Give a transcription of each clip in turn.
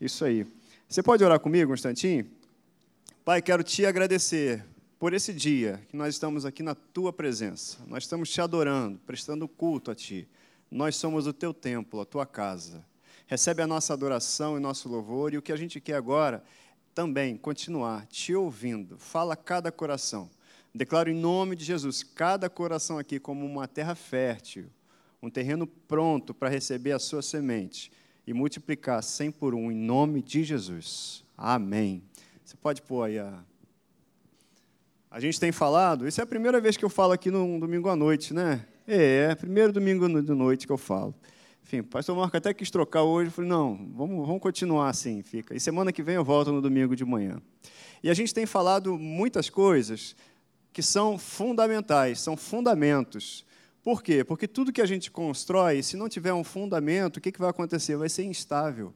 Isso aí. Você pode orar comigo um instantinho? Pai, quero te agradecer por esse dia que nós estamos aqui na tua presença. Nós estamos te adorando, prestando culto a ti. Nós somos o teu templo, a tua casa. Recebe a nossa adoração e nosso louvor, e o que a gente quer agora também continuar te ouvindo. Fala cada coração. Declaro em nome de Jesus cada coração aqui como uma terra fértil, um terreno pronto para receber a sua semente e multiplicar cem por um em nome de Jesus. Amém. Você pode pôr aí a. A gente tem falado, isso é a primeira vez que eu falo aqui no domingo à noite, né? É, é primeiro domingo de noite que eu falo. Enfim, o pastor Marco até quis trocar hoje, eu falei, não, vamos, vamos continuar assim, fica. E semana que vem eu volto no domingo de manhã. E a gente tem falado muitas coisas que são fundamentais, são fundamentos por quê? Porque tudo que a gente constrói, se não tiver um fundamento, o que, que vai acontecer? Vai ser instável.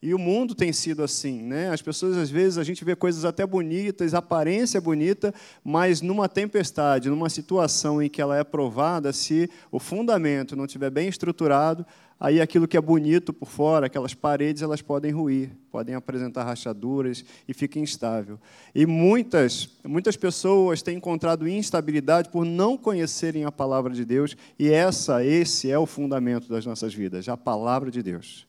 E o mundo tem sido assim, né? As pessoas às vezes a gente vê coisas até bonitas, aparência bonita, mas numa tempestade, numa situação em que ela é provada, se o fundamento não estiver bem estruturado, aí aquilo que é bonito por fora, aquelas paredes, elas podem ruir, podem apresentar rachaduras e fica instável. E muitas, muitas pessoas têm encontrado instabilidade por não conhecerem a palavra de Deus, e essa, esse é o fundamento das nossas vidas, a palavra de Deus.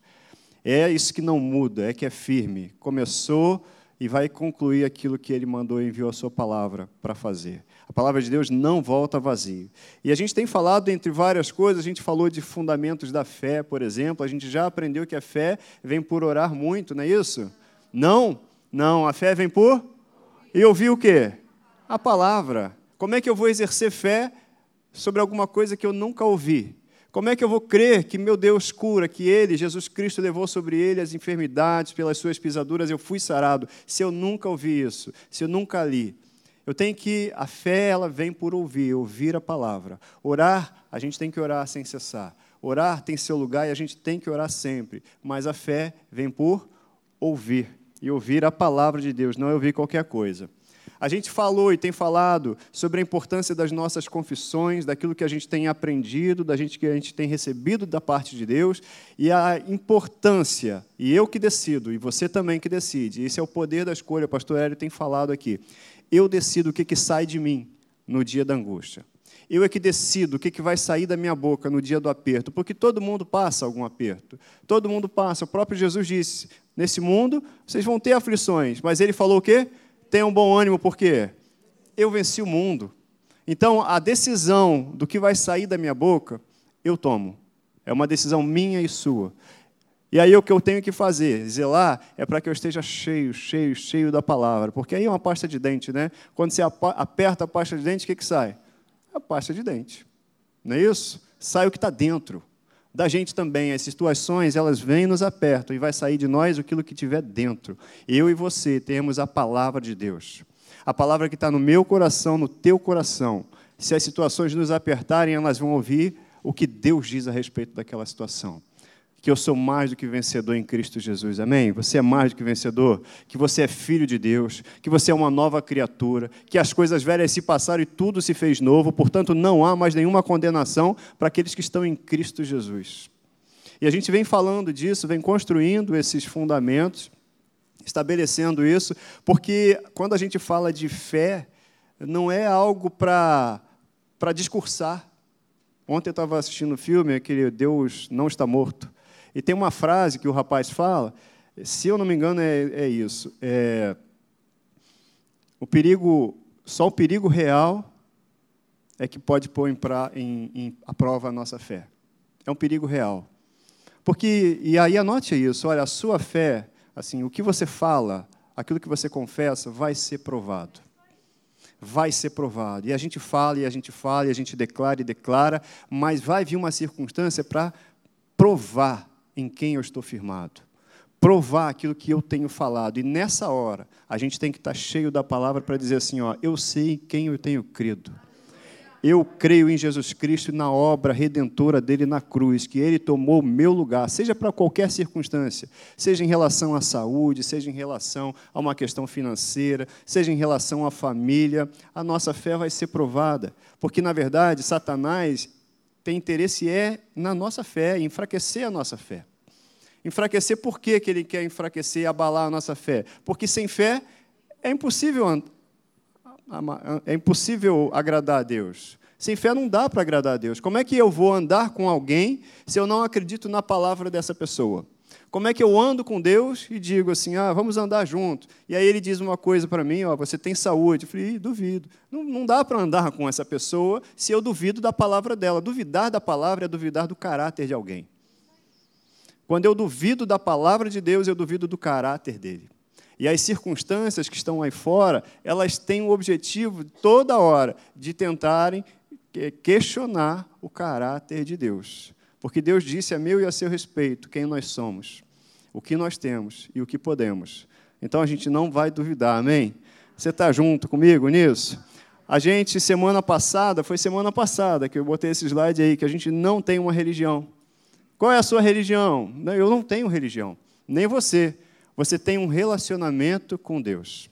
É isso que não muda, é que é firme. Começou e vai concluir aquilo que ele mandou e enviou a sua palavra para fazer. A palavra de Deus não volta vazia. E a gente tem falado, entre várias coisas, a gente falou de fundamentos da fé, por exemplo, a gente já aprendeu que a fé vem por orar muito, não é isso? Não, não, a fé vem por e ouvir o quê? A palavra. Como é que eu vou exercer fé sobre alguma coisa que eu nunca ouvi? Como é que eu vou crer que meu Deus cura, que Ele, Jesus Cristo, levou sobre Ele as enfermidades, pelas suas pisaduras eu fui sarado, se eu nunca ouvi isso, se eu nunca li? Eu tenho que, a fé, ela vem por ouvir, ouvir a palavra. Orar, a gente tem que orar sem cessar. Orar tem seu lugar e a gente tem que orar sempre. Mas a fé vem por ouvir. E ouvir a palavra de Deus, não é ouvir qualquer coisa. A gente falou e tem falado sobre a importância das nossas confissões, daquilo que a gente tem aprendido, da gente que a gente tem recebido da parte de Deus e a importância, e eu que decido, e você também que decide. Esse é o poder da escolha, o pastor Hélio tem falado aqui. Eu decido o que, que sai de mim no dia da angústia. Eu é que decido o que, que vai sair da minha boca no dia do aperto, porque todo mundo passa algum aperto. Todo mundo passa. O próprio Jesus disse: nesse mundo vocês vão ter aflições, mas ele falou o quê? Tenha um bom ânimo, porque eu venci o mundo. Então, a decisão do que vai sair da minha boca, eu tomo. É uma decisão minha e sua. E aí o que eu tenho que fazer, zelar, é para que eu esteja cheio, cheio, cheio da palavra. Porque aí é uma pasta de dente, né? Quando você aperta a pasta de dente, o que, que sai? A pasta de dente. Não é isso? Sai o que está dentro. Da gente também, as situações, elas vêm e nos apertam, e vai sair de nós aquilo que tiver dentro. Eu e você temos a palavra de Deus. A palavra que está no meu coração, no teu coração. Se as situações nos apertarem, elas vão ouvir o que Deus diz a respeito daquela situação que eu sou mais do que vencedor em Cristo Jesus. Amém? Você é mais do que vencedor, que você é filho de Deus, que você é uma nova criatura, que as coisas velhas se passaram e tudo se fez novo, portanto não há mais nenhuma condenação para aqueles que estão em Cristo Jesus. E a gente vem falando disso, vem construindo esses fundamentos, estabelecendo isso, porque quando a gente fala de fé, não é algo para discursar. Ontem eu estava assistindo um filme, aquele Deus não está morto. E tem uma frase que o rapaz fala, se eu não me engano, é, é isso. É, o perigo, só o perigo real é que pode pôr em, pra, em, em a prova a nossa fé. É um perigo real. Porque, e aí anote isso, olha, a sua fé, assim, o que você fala, aquilo que você confessa, vai ser provado. Vai ser provado. E a gente fala, e a gente fala, e a gente declara e declara, mas vai vir uma circunstância para provar em quem eu estou firmado. Provar aquilo que eu tenho falado. E nessa hora, a gente tem que estar cheio da palavra para dizer assim: ó, eu sei quem eu tenho crido. Eu creio em Jesus Cristo e na obra redentora dele na cruz, que ele tomou o meu lugar, seja para qualquer circunstância, seja em relação à saúde, seja em relação a uma questão financeira, seja em relação à família, a nossa fé vai ser provada. Porque, na verdade, Satanás tem interesse é na nossa fé, enfraquecer a nossa fé. Enfraquecer por que ele quer enfraquecer e abalar a nossa fé? Porque sem fé é impossível, é impossível agradar a Deus. Sem fé não dá para agradar a Deus. Como é que eu vou andar com alguém se eu não acredito na palavra dessa pessoa? Como é que eu ando com Deus e digo assim, ah, vamos andar junto? E aí ele diz uma coisa para mim, ó, você tem saúde. Eu falei, duvido. Não, não dá para andar com essa pessoa se eu duvido da palavra dela. Duvidar da palavra é duvidar do caráter de alguém. Quando eu duvido da palavra de Deus, eu duvido do caráter dele. E as circunstâncias que estão aí fora, elas têm o objetivo, toda hora, de tentarem questionar o caráter de Deus. Porque Deus disse a meu e a seu respeito quem nós somos, o que nós temos e o que podemos. Então a gente não vai duvidar, amém? Você está junto comigo nisso? A gente, semana passada, foi semana passada que eu botei esse slide aí, que a gente não tem uma religião. Qual é a sua religião? Eu não tenho religião, nem você. Você tem um relacionamento com Deus,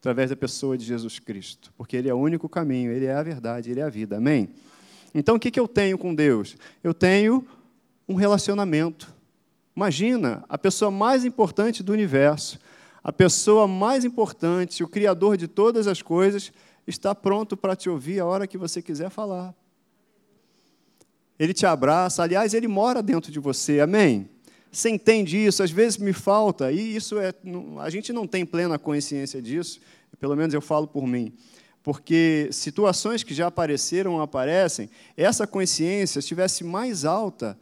através da pessoa de Jesus Cristo, porque Ele é o único caminho, Ele é a verdade, Ele é a vida, amém? Então, o que, que eu tenho com Deus? Eu tenho um relacionamento. Imagina, a pessoa mais importante do universo, a pessoa mais importante, o Criador de todas as coisas, está pronto para te ouvir a hora que você quiser falar. Ele te abraça, aliás, ele mora dentro de você, amém? Você entende isso? Às vezes me falta, e isso é. A gente não tem plena consciência disso, pelo menos eu falo por mim porque situações que já apareceram aparecem, essa consciência estivesse mais alta,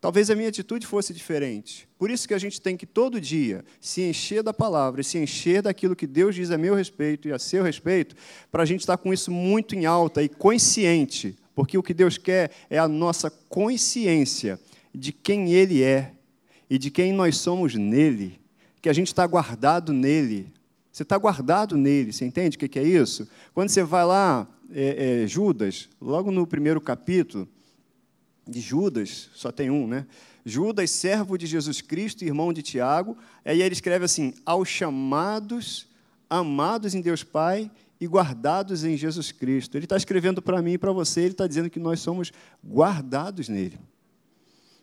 talvez a minha atitude fosse diferente. Por isso que a gente tem que todo dia se encher da palavra se encher daquilo que Deus diz a meu respeito e a seu respeito, para a gente estar com isso muito em alta e consciente, porque o que Deus quer é a nossa consciência de quem Ele é e de quem nós somos nele, que a gente está guardado nele, você está guardado nele, você entende o que é isso? Quando você vai lá, é, é, Judas, logo no primeiro capítulo de Judas, só tem um, né? Judas, servo de Jesus Cristo, irmão de Tiago, aí ele escreve assim: aos chamados, amados em Deus Pai e guardados em Jesus Cristo. Ele está escrevendo para mim e para você, ele está dizendo que nós somos guardados nele.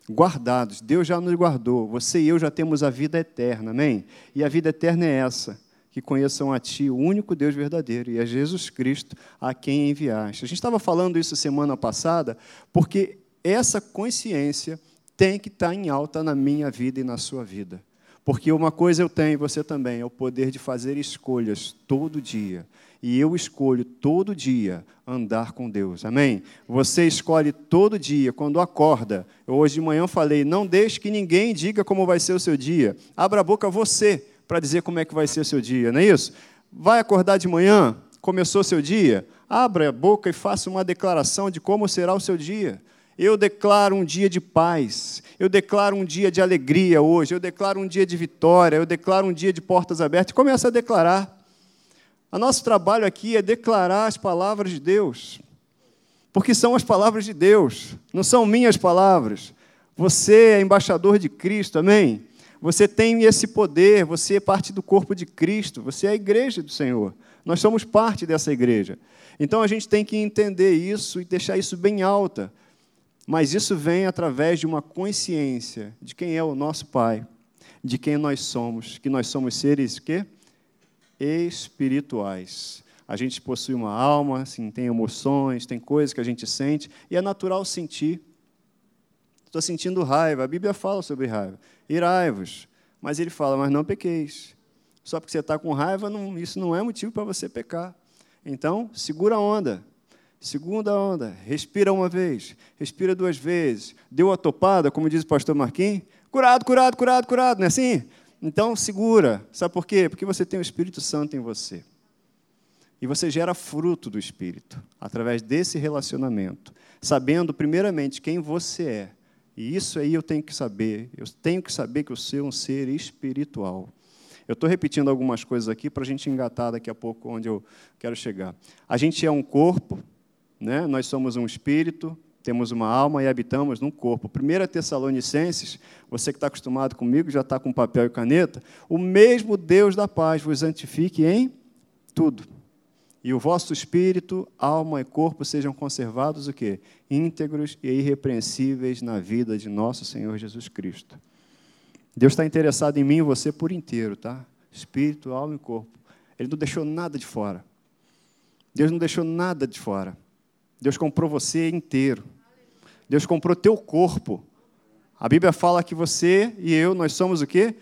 Guardados, Deus já nos guardou, você e eu já temos a vida eterna, amém? E a vida eterna é essa que conheçam a Ti, o único Deus verdadeiro, e a Jesus Cristo, a quem enviaste. A gente estava falando isso semana passada, porque essa consciência tem que estar em alta na minha vida e na sua vida. Porque uma coisa eu tenho e você também, é o poder de fazer escolhas todo dia. E eu escolho todo dia andar com Deus. Amém? Você escolhe todo dia, quando acorda. Eu hoje de manhã falei: não deixe que ninguém diga como vai ser o seu dia. Abra a boca você para dizer como é que vai ser o seu dia, não é isso? Vai acordar de manhã, começou o seu dia, abra a boca e faça uma declaração de como será o seu dia. Eu declaro um dia de paz, eu declaro um dia de alegria hoje, eu declaro um dia de vitória, eu declaro um dia de portas abertas. Começa a declarar. O nosso trabalho aqui é declarar as palavras de Deus, porque são as palavras de Deus, não são minhas palavras. Você é embaixador de Cristo, amém? Você tem esse poder, você é parte do corpo de Cristo, você é a igreja do Senhor. Nós somos parte dessa igreja. Então a gente tem que entender isso e deixar isso bem alta. Mas isso vem através de uma consciência de quem é o nosso Pai, de quem nós somos, que nós somos seres que espirituais. A gente possui uma alma, assim, tem emoções, tem coisas que a gente sente, e é natural sentir. Estou sentindo raiva. A Bíblia fala sobre raiva. Irai-vos. Mas ele fala, mas não pequeis. Só porque você está com raiva, não, isso não é motivo para você pecar. Então, segura a onda. Segunda onda. Respira uma vez. Respira duas vezes. Deu a topada, como diz o pastor Marquinhos. Curado, curado, curado, curado. Não é assim? Então, segura. Sabe por quê? Porque você tem o Espírito Santo em você. E você gera fruto do Espírito através desse relacionamento, sabendo primeiramente quem você é e isso aí eu tenho que saber. Eu tenho que saber que eu sou um ser espiritual. Eu estou repetindo algumas coisas aqui para a gente engatar daqui a pouco onde eu quero chegar. A gente é um corpo, né? nós somos um espírito, temos uma alma e habitamos num corpo. 1 Tessalonicenses, você que está acostumado comigo, já está com papel e caneta, o mesmo Deus da paz vos santifique em tudo e o vosso espírito, alma e corpo sejam conservados o quê? íntegros e irrepreensíveis na vida de nosso Senhor Jesus Cristo. Deus está interessado em mim e você por inteiro, tá? Espírito, alma e corpo. Ele não deixou nada de fora. Deus não deixou nada de fora. Deus comprou você inteiro. Deus comprou teu corpo. A Bíblia fala que você e eu, nós somos o quê?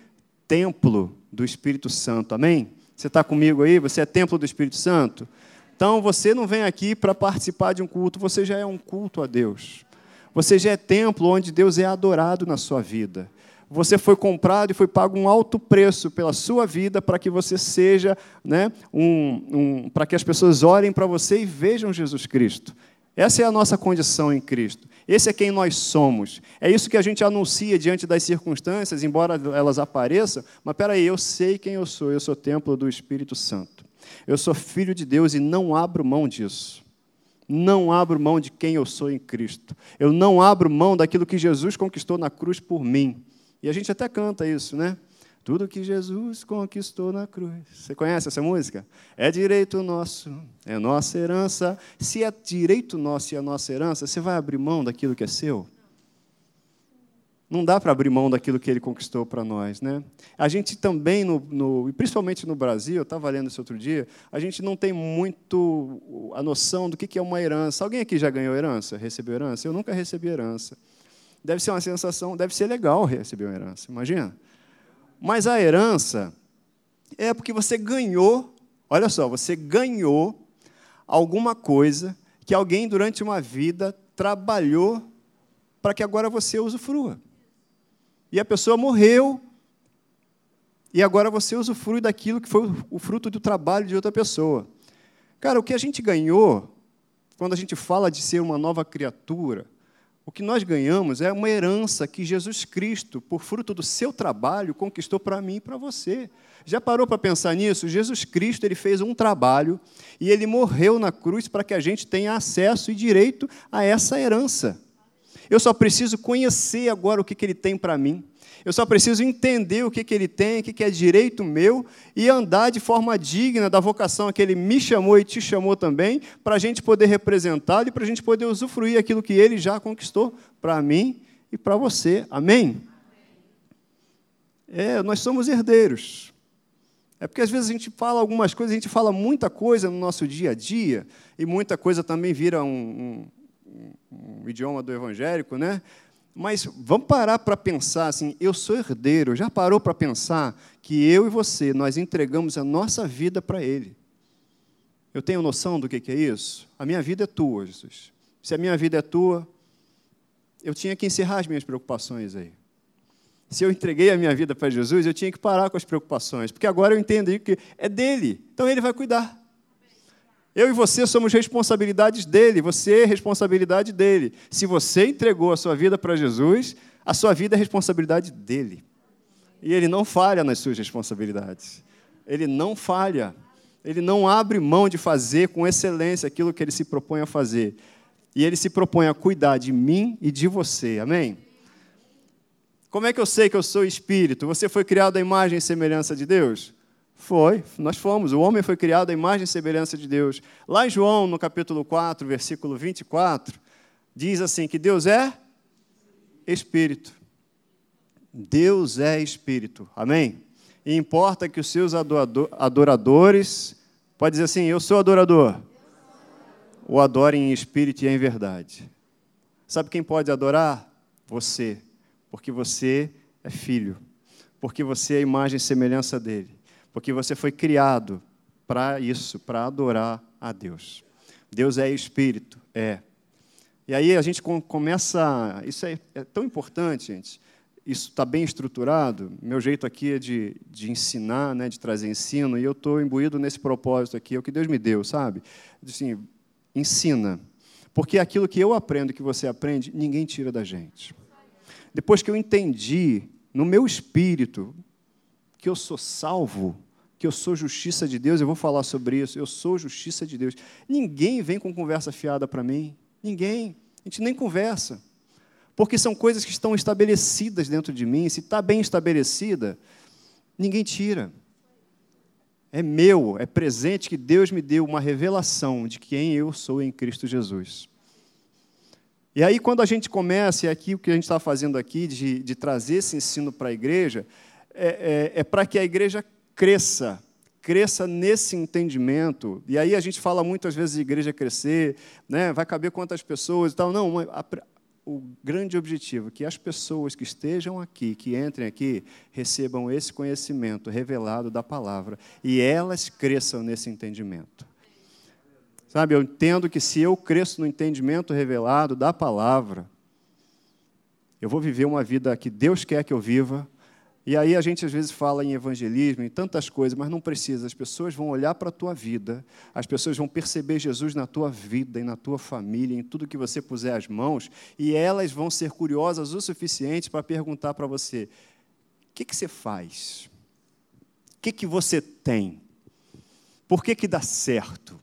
Templo do Espírito Santo. Amém? Você está comigo aí? Você é templo do Espírito Santo? Então você não vem aqui para participar de um culto, você já é um culto a Deus. Você já é templo onde Deus é adorado na sua vida. Você foi comprado e foi pago um alto preço pela sua vida para que você seja, né, um, um para que as pessoas olhem para você e vejam Jesus Cristo. Essa é a nossa condição em Cristo. Esse é quem nós somos. É isso que a gente anuncia diante das circunstâncias, embora elas apareçam. Mas peraí, eu sei quem eu sou. Eu sou templo do Espírito Santo. Eu sou filho de Deus e não abro mão disso. Não abro mão de quem eu sou em Cristo. Eu não abro mão daquilo que Jesus conquistou na cruz por mim. E a gente até canta isso, né? Tudo que Jesus conquistou na cruz. Você conhece essa música? É direito nosso, é nossa herança. Se é direito nosso e é nossa herança, você vai abrir mão daquilo que é seu? Não dá para abrir mão daquilo que ele conquistou para nós, né? A gente também, no, no, principalmente no Brasil, eu estava lendo isso outro dia, a gente não tem muito a noção do que é uma herança. Alguém aqui já ganhou herança? Recebeu herança? Eu nunca recebi herança. Deve ser uma sensação, deve ser legal receber uma herança, imagina. Mas a herança é porque você ganhou, olha só, você ganhou alguma coisa que alguém durante uma vida trabalhou para que agora você usufrua. E a pessoa morreu, e agora você usufrui daquilo que foi o fruto do trabalho de outra pessoa. Cara, o que a gente ganhou, quando a gente fala de ser uma nova criatura, o que nós ganhamos é uma herança que Jesus Cristo, por fruto do seu trabalho, conquistou para mim e para você. Já parou para pensar nisso? Jesus Cristo ele fez um trabalho e ele morreu na cruz para que a gente tenha acesso e direito a essa herança. Eu só preciso conhecer agora o que, que ele tem para mim. Eu só preciso entender o que, que ele tem, o que, que é direito meu e andar de forma digna da vocação que ele me chamou e te chamou também, para a gente poder representá-lo e para a gente poder usufruir aquilo que ele já conquistou para mim e para você. Amém? É, nós somos herdeiros. É porque às vezes a gente fala algumas coisas, a gente fala muita coisa no nosso dia a dia, e muita coisa também vira um, um, um idioma do evangélico, né? Mas vamos parar para pensar assim, eu sou herdeiro, já parou para pensar que eu e você, nós entregamos a nossa vida para Ele. Eu tenho noção do que é isso? A minha vida é tua, Jesus. Se a minha vida é tua, eu tinha que encerrar as minhas preocupações aí. Se eu entreguei a minha vida para Jesus, eu tinha que parar com as preocupações, porque agora eu entendi que é dele, então ele vai cuidar. Eu e você somos responsabilidades dele, você é responsabilidade dele. Se você entregou a sua vida para Jesus, a sua vida é responsabilidade dele. E ele não falha nas suas responsabilidades. Ele não falha. Ele não abre mão de fazer com excelência aquilo que ele se propõe a fazer. E ele se propõe a cuidar de mim e de você. Amém? Como é que eu sei que eu sou espírito? Você foi criado à imagem e semelhança de Deus? Foi, nós fomos. O homem foi criado à imagem e semelhança de Deus. Lá em João, no capítulo 4, versículo 24, diz assim: que Deus é Espírito. Deus é Espírito. Amém? E importa que os seus adoradores, pode dizer assim: Eu sou adorador. O adorem em espírito e em verdade. Sabe quem pode adorar? Você. Porque você é filho. Porque você é a imagem e semelhança dele porque você foi criado para isso, para adorar a Deus. Deus é espírito, é. E aí a gente começa. Isso é, é tão importante, gente. Isso está bem estruturado. Meu jeito aqui é de, de ensinar, né, de trazer ensino, e eu estou imbuído nesse propósito aqui, é o que Deus me deu, sabe? Assim, ensina. Porque aquilo que eu aprendo, que você aprende, ninguém tira da gente. Depois que eu entendi, no meu espírito, que eu sou salvo, que eu sou justiça de Deus, eu vou falar sobre isso, eu sou justiça de Deus. Ninguém vem com conversa fiada para mim, ninguém, a gente nem conversa, porque são coisas que estão estabelecidas dentro de mim, se está bem estabelecida, ninguém tira. É meu, é presente que Deus me deu uma revelação de quem eu sou em Cristo Jesus. E aí, quando a gente começa, e aqui o que a gente está fazendo aqui, de, de trazer esse ensino para a igreja, é, é, é para que a igreja cresça, cresça nesse entendimento. E aí a gente fala muitas vezes de igreja crescer, né? vai caber quantas pessoas e tal. Não, a, o grande objetivo é que as pessoas que estejam aqui, que entrem aqui, recebam esse conhecimento revelado da palavra e elas cresçam nesse entendimento. Sabe, eu entendo que se eu cresço no entendimento revelado da palavra, eu vou viver uma vida que Deus quer que eu viva. E aí a gente às vezes fala em evangelismo, em tantas coisas, mas não precisa. As pessoas vão olhar para a tua vida, as pessoas vão perceber Jesus na tua vida e na tua família, em tudo que você puser as mãos, e elas vão ser curiosas o suficiente para perguntar para você: o que, que você faz? O que, que você tem? Por que, que dá certo?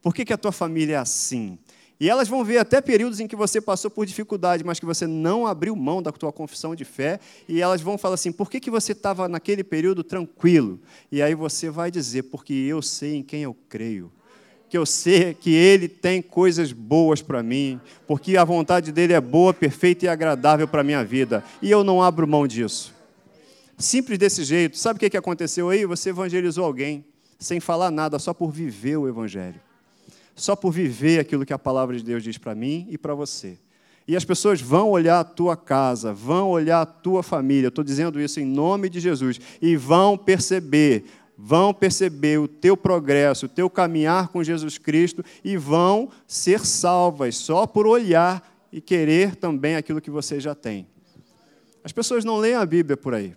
Por que, que a tua família é assim? E elas vão ver até períodos em que você passou por dificuldade, mas que você não abriu mão da tua confissão de fé, e elas vão falar assim: por que, que você estava naquele período tranquilo? E aí você vai dizer: porque eu sei em quem eu creio. Que eu sei que Ele tem coisas boas para mim, porque a vontade dele é boa, perfeita e agradável para a minha vida, e eu não abro mão disso. Simples desse jeito. Sabe o que aconteceu aí? Você evangelizou alguém, sem falar nada, só por viver o Evangelho só por viver aquilo que a palavra de Deus diz para mim e para você. E as pessoas vão olhar a tua casa, vão olhar a tua família, estou dizendo isso em nome de Jesus, e vão perceber, vão perceber o teu progresso, o teu caminhar com Jesus Cristo, e vão ser salvas só por olhar e querer também aquilo que você já tem. As pessoas não leem a Bíblia por aí.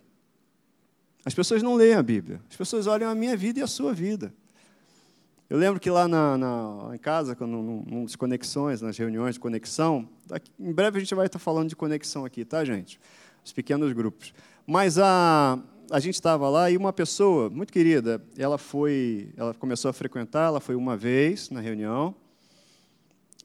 As pessoas não leem a Bíblia. As pessoas olham a minha vida e a sua vida. Eu lembro que lá na, na em casa, quando, num, conexões, nas reuniões de conexão, daqui, em breve a gente vai estar falando de conexão aqui, tá, gente? Os pequenos grupos. Mas a, a gente estava lá e uma pessoa muito querida, ela foi, ela começou a frequentar, ela foi uma vez na reunião,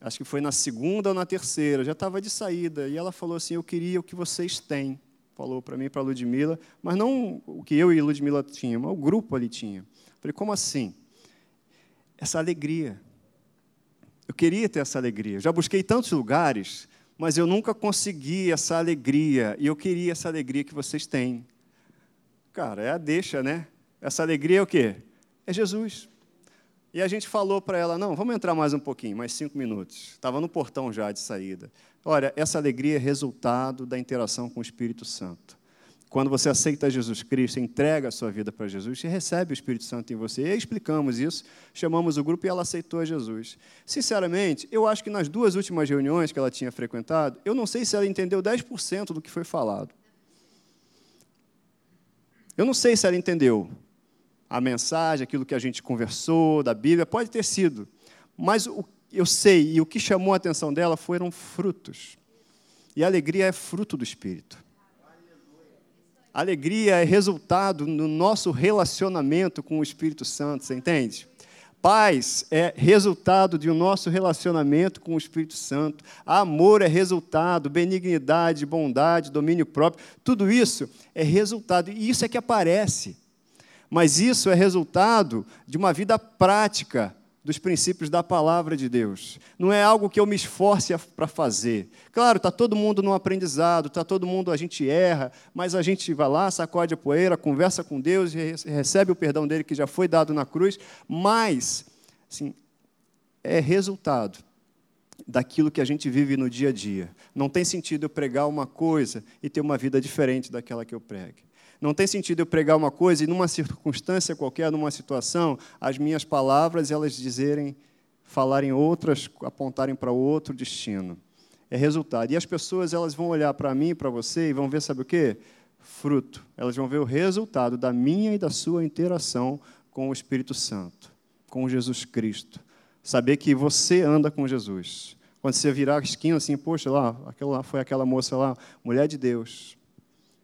acho que foi na segunda ou na terceira, já estava de saída, e ela falou assim: Eu queria o que vocês têm. Falou para mim, para a Ludmilla, mas não o que eu e a Ludmilla tínhamos, o grupo ali tinha. Falei: Como assim? Essa alegria. Eu queria ter essa alegria. Já busquei tantos lugares, mas eu nunca consegui essa alegria. E eu queria essa alegria que vocês têm. Cara, é a deixa, né? Essa alegria é o quê? É Jesus. E a gente falou para ela: não, vamos entrar mais um pouquinho, mais cinco minutos. Estava no portão já de saída. Olha, essa alegria é resultado da interação com o Espírito Santo. Quando você aceita Jesus Cristo, entrega a sua vida para Jesus, você recebe o Espírito Santo em você. E explicamos isso, chamamos o grupo e ela aceitou Jesus. Sinceramente, eu acho que nas duas últimas reuniões que ela tinha frequentado, eu não sei se ela entendeu 10% do que foi falado. Eu não sei se ela entendeu a mensagem, aquilo que a gente conversou da Bíblia, pode ter sido. Mas eu sei, e o que chamou a atenção dela foram frutos. E a alegria é fruto do Espírito. Alegria é resultado no nosso relacionamento com o Espírito Santo, você entende? Paz é resultado de um nosso relacionamento com o Espírito Santo. Amor é resultado, benignidade, bondade, domínio próprio. Tudo isso é resultado, e isso é que aparece. Mas isso é resultado de uma vida prática dos princípios da palavra de Deus. Não é algo que eu me esforce para fazer. Claro, está todo mundo no aprendizado, está todo mundo, a gente erra, mas a gente vai lá, sacode a poeira, conversa com Deus e recebe o perdão dele que já foi dado na cruz. Mas, assim, é resultado daquilo que a gente vive no dia a dia. Não tem sentido eu pregar uma coisa e ter uma vida diferente daquela que eu prego. Não tem sentido eu pregar uma coisa e numa circunstância qualquer, numa situação, as minhas palavras elas dizerem, falarem outras, apontarem para outro destino. É resultado. E as pessoas elas vão olhar para mim, para você e vão ver sabe o quê? Fruto. Elas vão ver o resultado da minha e da sua interação com o Espírito Santo, com Jesus Cristo. Saber que você anda com Jesus. Quando você virar a esquina assim, poxa, lá, aquela foi aquela moça lá, mulher de Deus,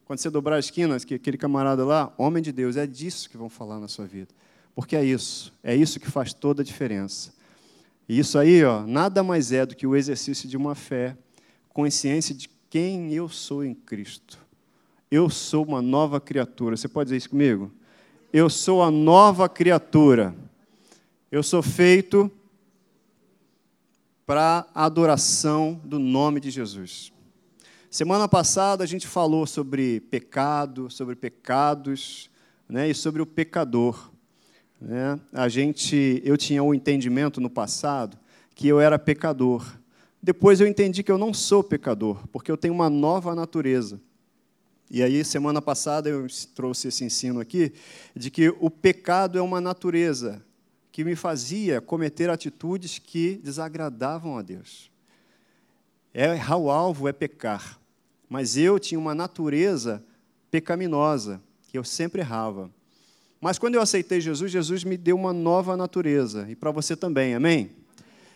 quando você dobrar as esquinas, que aquele camarada lá, homem de Deus, é disso que vão falar na sua vida. Porque é isso, é isso que faz toda a diferença. E isso aí, ó, nada mais é do que o exercício de uma fé, consciência de quem eu sou em Cristo. Eu sou uma nova criatura. Você pode dizer isso comigo? Eu sou a nova criatura. Eu sou feito para a adoração do nome de Jesus. Semana passada a gente falou sobre pecado, sobre pecados né, e sobre o pecador. Né? A gente, eu tinha um entendimento no passado que eu era pecador. Depois eu entendi que eu não sou pecador, porque eu tenho uma nova natureza. E aí, semana passada, eu trouxe esse ensino aqui, de que o pecado é uma natureza que me fazia cometer atitudes que desagradavam a Deus. Errar o alvo é pecar, mas eu tinha uma natureza pecaminosa, que eu sempre errava. Mas quando eu aceitei Jesus, Jesus me deu uma nova natureza, e para você também, amém?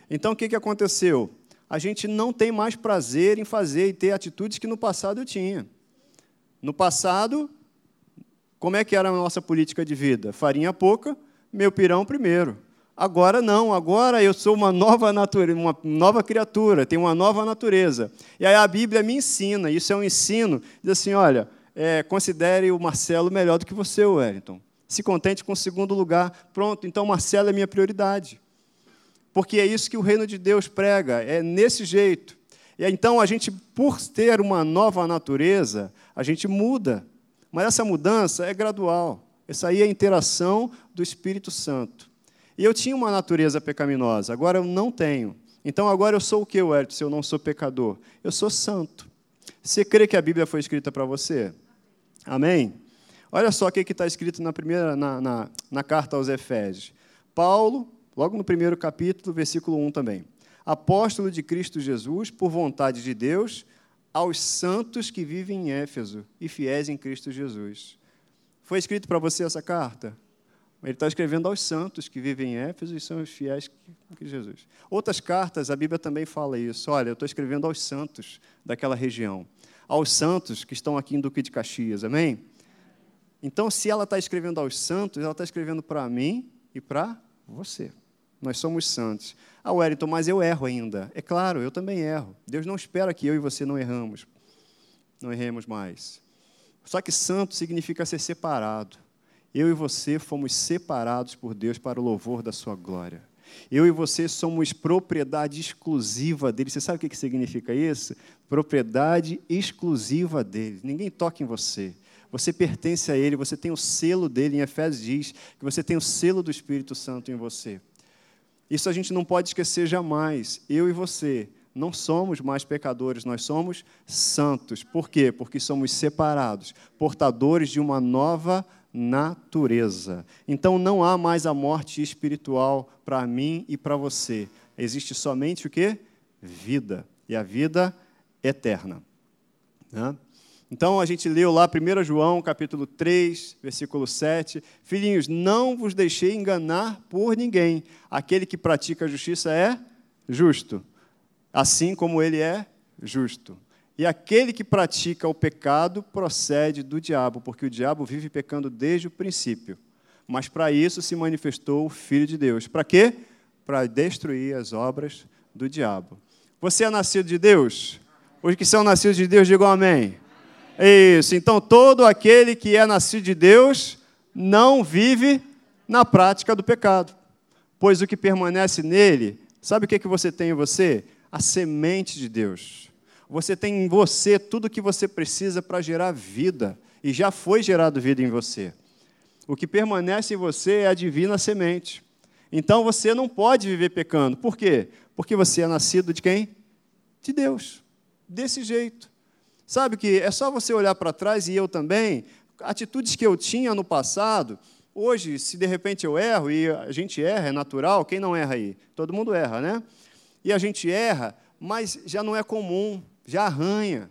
Então o que, que aconteceu? a gente não tem mais prazer em fazer e ter atitudes que no passado eu tinha. No passado, como é que era a nossa política de vida? Farinha pouca, meu pirão primeiro. Agora não, agora eu sou uma nova natureza, uma nova criatura, tenho uma nova natureza. E aí a Bíblia me ensina, isso é um ensino, diz assim, olha, é, considere o Marcelo melhor do que você, Wellington. Se contente com o segundo lugar. Pronto, então Marcelo é minha prioridade porque é isso que o reino de Deus prega, é nesse jeito. E então a gente, por ter uma nova natureza, a gente muda. Mas essa mudança é gradual. Essa aí é a interação do Espírito Santo. E eu tinha uma natureza pecaminosa, agora eu não tenho. Então agora eu sou o que, Wellington, se eu não sou pecador? Eu sou santo. Você crê que a Bíblia foi escrita para você? Amém? Olha só o que está escrito na primeira na, na, na carta aos Efésios. Paulo, Logo no primeiro capítulo, versículo 1 também. Apóstolo de Cristo Jesus, por vontade de Deus, aos santos que vivem em Éfeso e fiéis em Cristo Jesus. Foi escrito para você essa carta? Ele está escrevendo aos santos que vivem em Éfeso e são os fiéis que Jesus. Outras cartas, a Bíblia também fala isso. Olha, eu estou escrevendo aos santos daquela região. Aos santos que estão aqui em Duque de Caxias, amém? Então, se ela está escrevendo aos santos, ela está escrevendo para mim e para você. Nós somos santos. Ah, Wellington, mas eu erro ainda. É claro, eu também erro. Deus não espera que eu e você não erramos. Não erremos mais. Só que santo significa ser separado. Eu e você fomos separados por Deus para o louvor da sua glória. Eu e você somos propriedade exclusiva dele. Você sabe o que significa isso? Propriedade exclusiva dele. Ninguém toca em você. Você pertence a ele, você tem o selo dele. Em Efésios diz que você tem o selo do Espírito Santo em você. Isso a gente não pode esquecer jamais. Eu e você não somos mais pecadores, nós somos santos. Por quê? Porque somos separados, portadores de uma nova natureza. Então não há mais a morte espiritual para mim e para você. Existe somente o que? Vida. E a vida eterna. Né? Então a gente leu lá 1 João, capítulo 3, versículo 7. Filhinhos, não vos deixei enganar por ninguém. Aquele que pratica a justiça é justo, assim como ele é justo. E aquele que pratica o pecado procede do diabo, porque o diabo vive pecando desde o princípio. Mas para isso se manifestou o Filho de Deus. Para quê? Para destruir as obras do diabo. Você é nascido de Deus? Os que são nascidos de Deus, digam amém. Isso. Então, todo aquele que é nascido de Deus não vive na prática do pecado. Pois o que permanece nele, sabe o que, é que você tem em você? A semente de Deus. Você tem em você tudo o que você precisa para gerar vida. E já foi gerado vida em você. O que permanece em você é a divina semente. Então você não pode viver pecando. Por quê? Porque você é nascido de quem? De Deus. Desse jeito. Sabe que é só você olhar para trás e eu também, atitudes que eu tinha no passado, hoje, se de repente eu erro, e a gente erra, é natural, quem não erra aí? Todo mundo erra, né? E a gente erra, mas já não é comum, já arranha.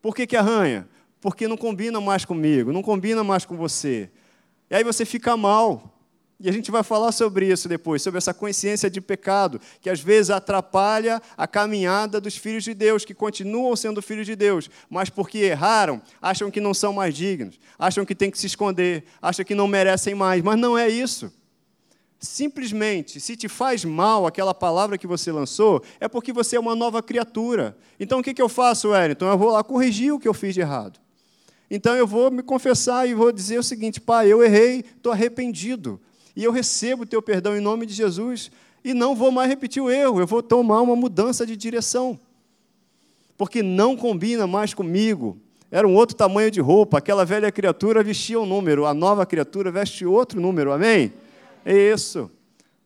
Por que, que arranha? Porque não combina mais comigo, não combina mais com você. E aí você fica mal. E a gente vai falar sobre isso depois, sobre essa consciência de pecado, que às vezes atrapalha a caminhada dos filhos de Deus, que continuam sendo filhos de Deus, mas porque erraram, acham que não são mais dignos, acham que tem que se esconder, acham que não merecem mais. Mas não é isso. Simplesmente, se te faz mal aquela palavra que você lançou, é porque você é uma nova criatura. Então o que eu faço, Wellington? Eu vou lá corrigir o que eu fiz de errado. Então eu vou me confessar e vou dizer o seguinte: pai, eu errei, estou arrependido e eu recebo o teu perdão em nome de Jesus. e não vou mais repetir o erro, eu vou tomar uma mudança de direção. Porque não combina mais comigo. Era um outro tamanho de roupa, aquela velha criatura vestia um número, a nova criatura veste outro número, amém? É isso.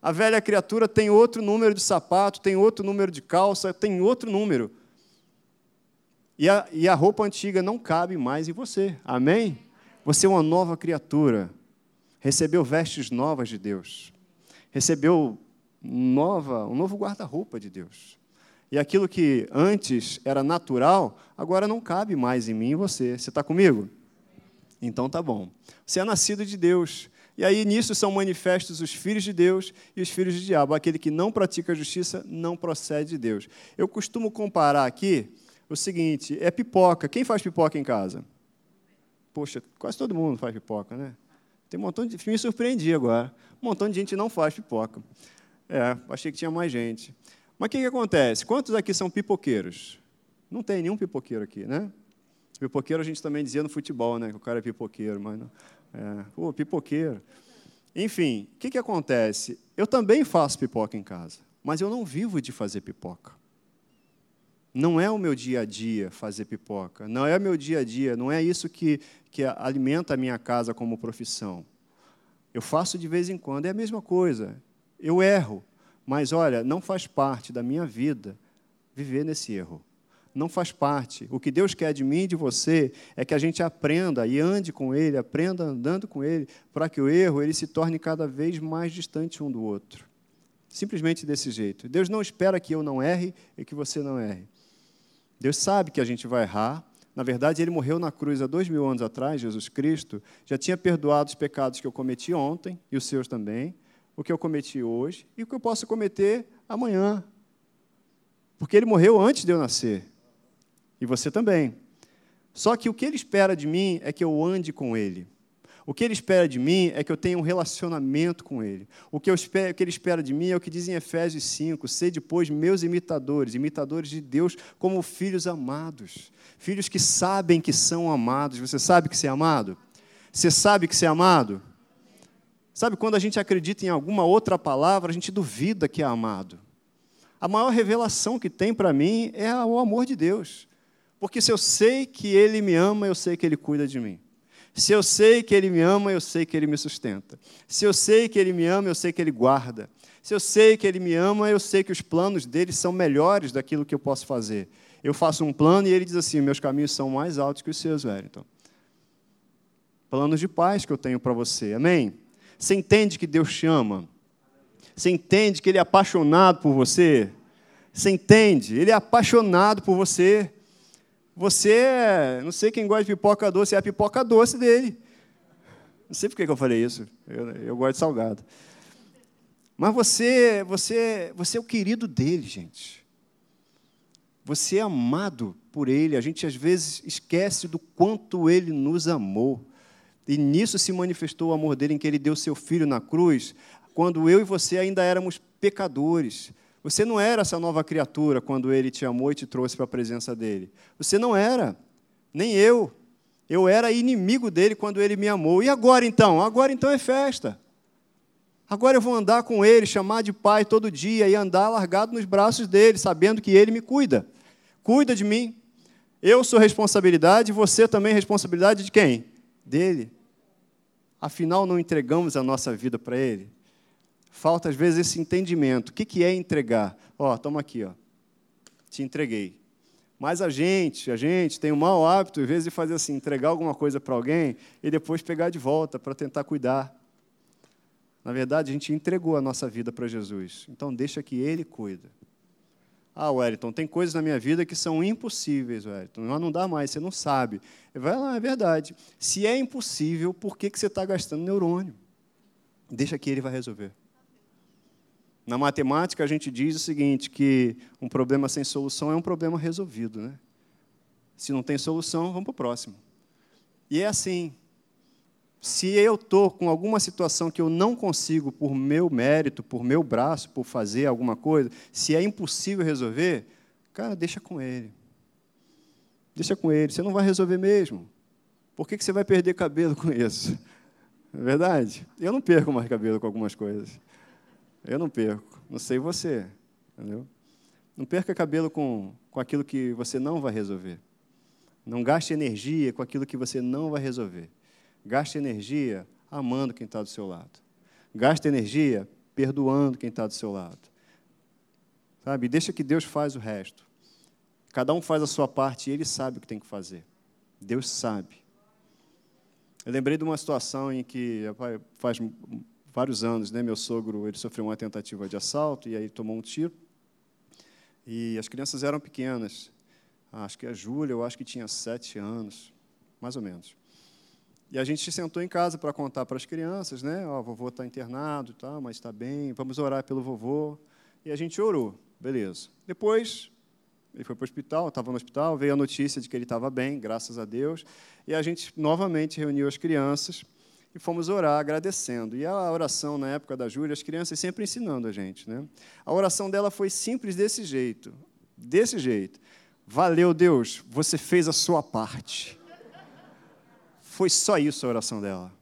A velha criatura tem outro número de sapato, tem outro número de calça, tem outro número. E a, e a roupa antiga não cabe mais em você, amém? Você é uma nova criatura, recebeu vestes novas de Deus, recebeu nova, um novo guarda-roupa de Deus. E aquilo que antes era natural, agora não cabe mais em mim e você. Você está comigo? Então tá bom. Você é nascido de Deus. E aí nisso são manifestos os filhos de Deus e os filhos do diabo. Aquele que não pratica a justiça não procede de Deus. Eu costumo comparar aqui o seguinte: é pipoca. Quem faz pipoca em casa? Poxa, quase todo mundo faz pipoca, né? Tem um montão de. Me surpreendi agora. Um montão de gente não faz pipoca. É, achei que tinha mais gente. Mas o que, que acontece? Quantos aqui são pipoqueiros? Não tem nenhum pipoqueiro aqui, né? Pipoqueiro a gente também dizia no futebol, né? Que o cara é pipoqueiro, mas não. É, pô, pipoqueiro. Enfim, o que, que acontece? Eu também faço pipoca em casa, mas eu não vivo de fazer pipoca. Não é o meu dia a dia fazer pipoca, não é o meu dia a dia, não é isso que, que alimenta a minha casa como profissão. Eu faço de vez em quando, é a mesma coisa. Eu erro, mas olha, não faz parte da minha vida viver nesse erro não faz parte. O que Deus quer de mim e de você é que a gente aprenda e ande com Ele, aprenda andando com Ele, para que o erro ele se torne cada vez mais distante um do outro. Simplesmente desse jeito. Deus não espera que eu não erre e que você não erre. Deus sabe que a gente vai errar. Na verdade, Ele morreu na cruz há dois mil anos atrás, Jesus Cristo, já tinha perdoado os pecados que eu cometi ontem, e os seus também, o que eu cometi hoje e o que eu posso cometer amanhã. Porque Ele morreu antes de eu nascer. E você também. Só que o que ele espera de mim é que eu ande com ele. O que ele espera de mim é que eu tenha um relacionamento com ele. O que, espero, o que ele espera de mim é o que diz em Efésios 5: ser depois meus imitadores, imitadores de Deus como filhos amados. Filhos que sabem que são amados. Você sabe que você é amado? Você sabe que você é amado? Sabe quando a gente acredita em alguma outra palavra, a gente duvida que é amado. A maior revelação que tem para mim é o amor de Deus. Porque se eu sei que Ele me ama, eu sei que Ele cuida de mim. Se eu sei que Ele me ama, eu sei que Ele me sustenta. Se eu sei que Ele me ama, eu sei que Ele guarda. Se eu sei que Ele me ama, eu sei que os planos dele são melhores daquilo que eu posso fazer. Eu faço um plano e Ele diz assim: meus caminhos são mais altos que os seus, Wellington. Planos de paz que eu tenho para você. Amém? Você entende que Deus te ama? Você entende que Ele é apaixonado por você? Você entende? Ele é apaixonado por você. Você, é, não sei quem gosta de pipoca doce, é a pipoca doce dele. Não sei por que eu falei isso. Eu, eu gosto de salgado. Mas você, você, você é o querido dele, gente. Você é amado por ele. A gente às vezes esquece do quanto ele nos amou. E nisso se manifestou o amor dele, em que ele deu seu filho na cruz, quando eu e você ainda éramos pecadores. Você não era essa nova criatura quando ele te amou e te trouxe para a presença dele. Você não era, nem eu. Eu era inimigo dele quando ele me amou. E agora então? Agora então é festa. Agora eu vou andar com ele, chamar de pai todo dia e andar largado nos braços dele, sabendo que ele me cuida. Cuida de mim. Eu sou responsabilidade, você também é responsabilidade de quem? Dele. Afinal, não entregamos a nossa vida para ele? Falta, às vezes, esse entendimento. O que é entregar? Ó, toma aqui, ó. Te entreguei. Mas a gente, a gente tem o um mau hábito, às vezes, de fazer assim, entregar alguma coisa para alguém e depois pegar de volta para tentar cuidar. Na verdade, a gente entregou a nossa vida para Jesus. Então, deixa que Ele cuida. Ah, Wellington, tem coisas na minha vida que são impossíveis, Wellington. Mas não dá mais, você não sabe. Vai lá, é verdade. Se é impossível, por que, que você está gastando neurônio? Deixa que Ele vai resolver. Na matemática, a gente diz o seguinte, que um problema sem solução é um problema resolvido. Né? Se não tem solução, vamos para o próximo. E é assim. Se eu estou com alguma situação que eu não consigo, por meu mérito, por meu braço, por fazer alguma coisa, se é impossível resolver, cara, deixa com ele. Deixa com ele. Você não vai resolver mesmo. Por que, que você vai perder cabelo com isso? É verdade? Eu não perco mais cabelo com algumas coisas. Eu não perco. Não sei você. Entendeu? Não perca cabelo com, com aquilo que você não vai resolver. Não gaste energia com aquilo que você não vai resolver. Gaste energia amando quem está do seu lado. Gaste energia perdoando quem está do seu lado. Sabe? Deixa que Deus faz o resto. Cada um faz a sua parte e ele sabe o que tem que fazer. Deus sabe. Eu lembrei de uma situação em que faz vários anos, né, meu sogro ele sofreu uma tentativa de assalto e aí tomou um tiro. E as crianças eram pequenas. Acho que a Júlia, eu acho que tinha sete anos, mais ou menos. E a gente se sentou em casa para contar para as crianças, né? Ó, vovô está internado, tá, mas está bem. Vamos orar pelo vovô. E a gente orou, beleza. Depois ele foi para o hospital, estava no hospital, veio a notícia de que ele estava bem, graças a Deus. E a gente novamente reuniu as crianças e fomos orar agradecendo. E a oração na época da Júlia, as crianças sempre ensinando a gente, né? A oração dela foi simples desse jeito, desse jeito. Valeu, Deus, você fez a sua parte. Foi só isso a oração dela.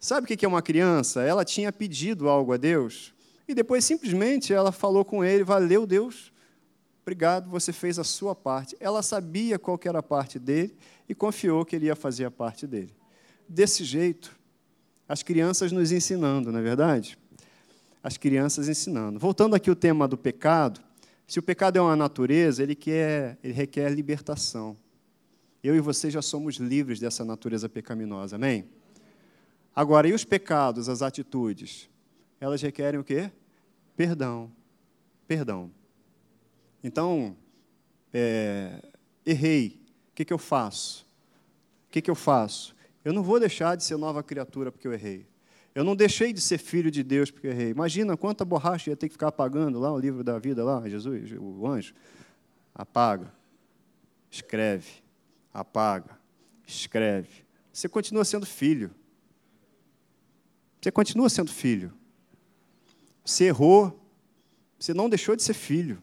Sabe o que é uma criança? Ela tinha pedido algo a Deus e depois simplesmente ela falou com ele: Valeu, Deus, obrigado, você fez a sua parte. Ela sabia qual era a parte dele e confiou que ele ia fazer a parte dele. Desse jeito, as crianças nos ensinando, não é verdade? As crianças ensinando. Voltando aqui ao tema do pecado, se o pecado é uma natureza, ele, quer, ele requer libertação. Eu e você já somos livres dessa natureza pecaminosa, amém? Agora, e os pecados, as atitudes? Elas requerem o quê? Perdão. Perdão. Então, é, errei. O que, que eu faço? O que, que eu faço? Eu não vou deixar de ser nova criatura porque eu errei. Eu não deixei de ser filho de Deus porque errei. Imagina quanta borracha ia ter que ficar apagando lá o livro da vida, lá, Jesus, o anjo. Apaga, escreve, apaga, escreve. Você continua sendo filho. Você continua sendo filho. Você errou, você não deixou de ser filho.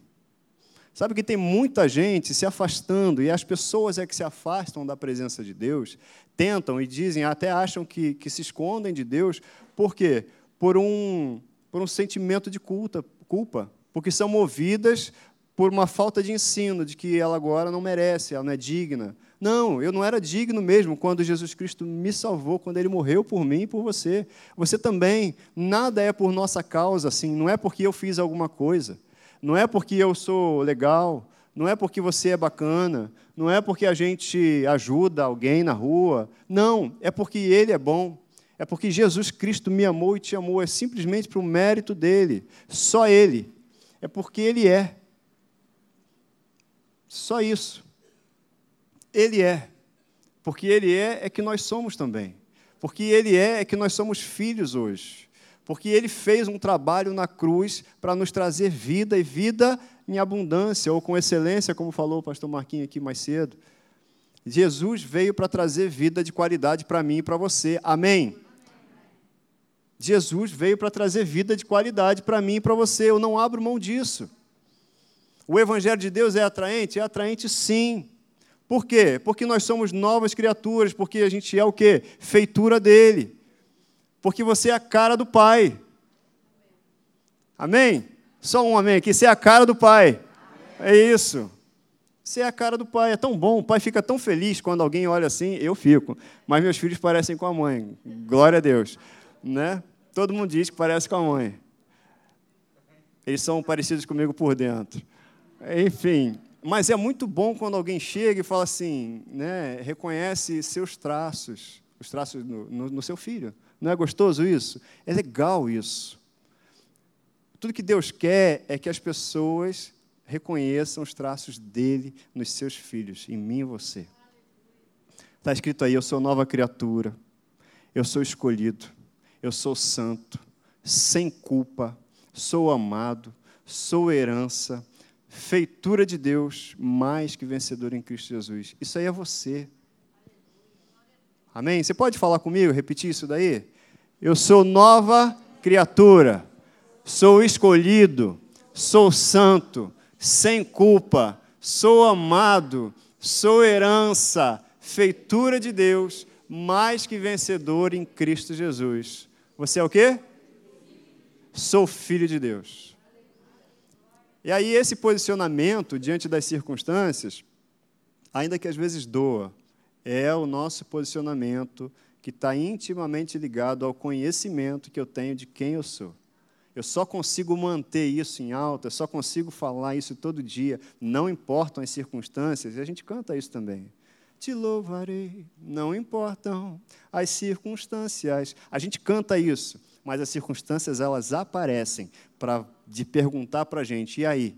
Sabe que tem muita gente se afastando, e as pessoas é que se afastam da presença de Deus, tentam e dizem, até acham que, que se escondem de Deus, por quê? Por um, por um sentimento de culpa, culpa, porque são movidas por uma falta de ensino, de que ela agora não merece, ela não é digna. Não, eu não era digno mesmo quando Jesus Cristo me salvou, quando Ele morreu por mim e por você. Você também. Nada é por nossa causa, assim, não é porque eu fiz alguma coisa. Não é porque eu sou legal, não é porque você é bacana, não é porque a gente ajuda alguém na rua. Não, é porque Ele é bom. É porque Jesus Cristo me amou e te amou. É simplesmente para o mérito dele. Só Ele. É porque Ele é. Só isso. Ele é. Porque Ele é, é que nós somos também. Porque Ele é, é que nós somos filhos hoje porque ele fez um trabalho na cruz para nos trazer vida e vida em abundância, ou com excelência, como falou o pastor Marquinhos aqui mais cedo. Jesus veio para trazer vida de qualidade para mim e para você. Amém? Jesus veio para trazer vida de qualidade para mim e para você. Eu não abro mão disso. O Evangelho de Deus é atraente? É atraente sim. Por quê? Porque nós somos novas criaturas, porque a gente é o quê? Feitura dele porque você é a cara do Pai. Amém? Só um amém aqui. Você é a cara do Pai. Amém. É isso. Você é a cara do Pai. É tão bom. O Pai fica tão feliz quando alguém olha assim. Eu fico. Mas meus filhos parecem com a mãe. Glória a Deus. Né? Todo mundo diz que parece com a mãe. Eles são parecidos comigo por dentro. Enfim. Mas é muito bom quando alguém chega e fala assim, né, reconhece seus traços, os traços no, no, no seu filho. Não é gostoso isso? É legal isso. Tudo que Deus quer é que as pessoas reconheçam os traços dele nos seus filhos, em mim e você. Está escrito aí: eu sou nova criatura, eu sou escolhido, eu sou santo, sem culpa, sou amado, sou herança, feitura de Deus, mais que vencedor em Cristo Jesus. Isso aí é você. Amém? Você pode falar comigo, repetir isso daí? Eu sou nova criatura, sou escolhido, sou santo, sem culpa, sou amado, sou herança, feitura de Deus, mais que vencedor em Cristo Jesus. Você é o quê? Sou filho de Deus. E aí, esse posicionamento diante das circunstâncias, ainda que às vezes doa, é o nosso posicionamento que está intimamente ligado ao conhecimento que eu tenho de quem eu sou. Eu só consigo manter isso em alta, eu só consigo falar isso todo dia, não importam as circunstâncias, e a gente canta isso também. Te louvarei, não importam as circunstâncias. A gente canta isso, mas as circunstâncias elas aparecem para de perguntar para a gente, e aí?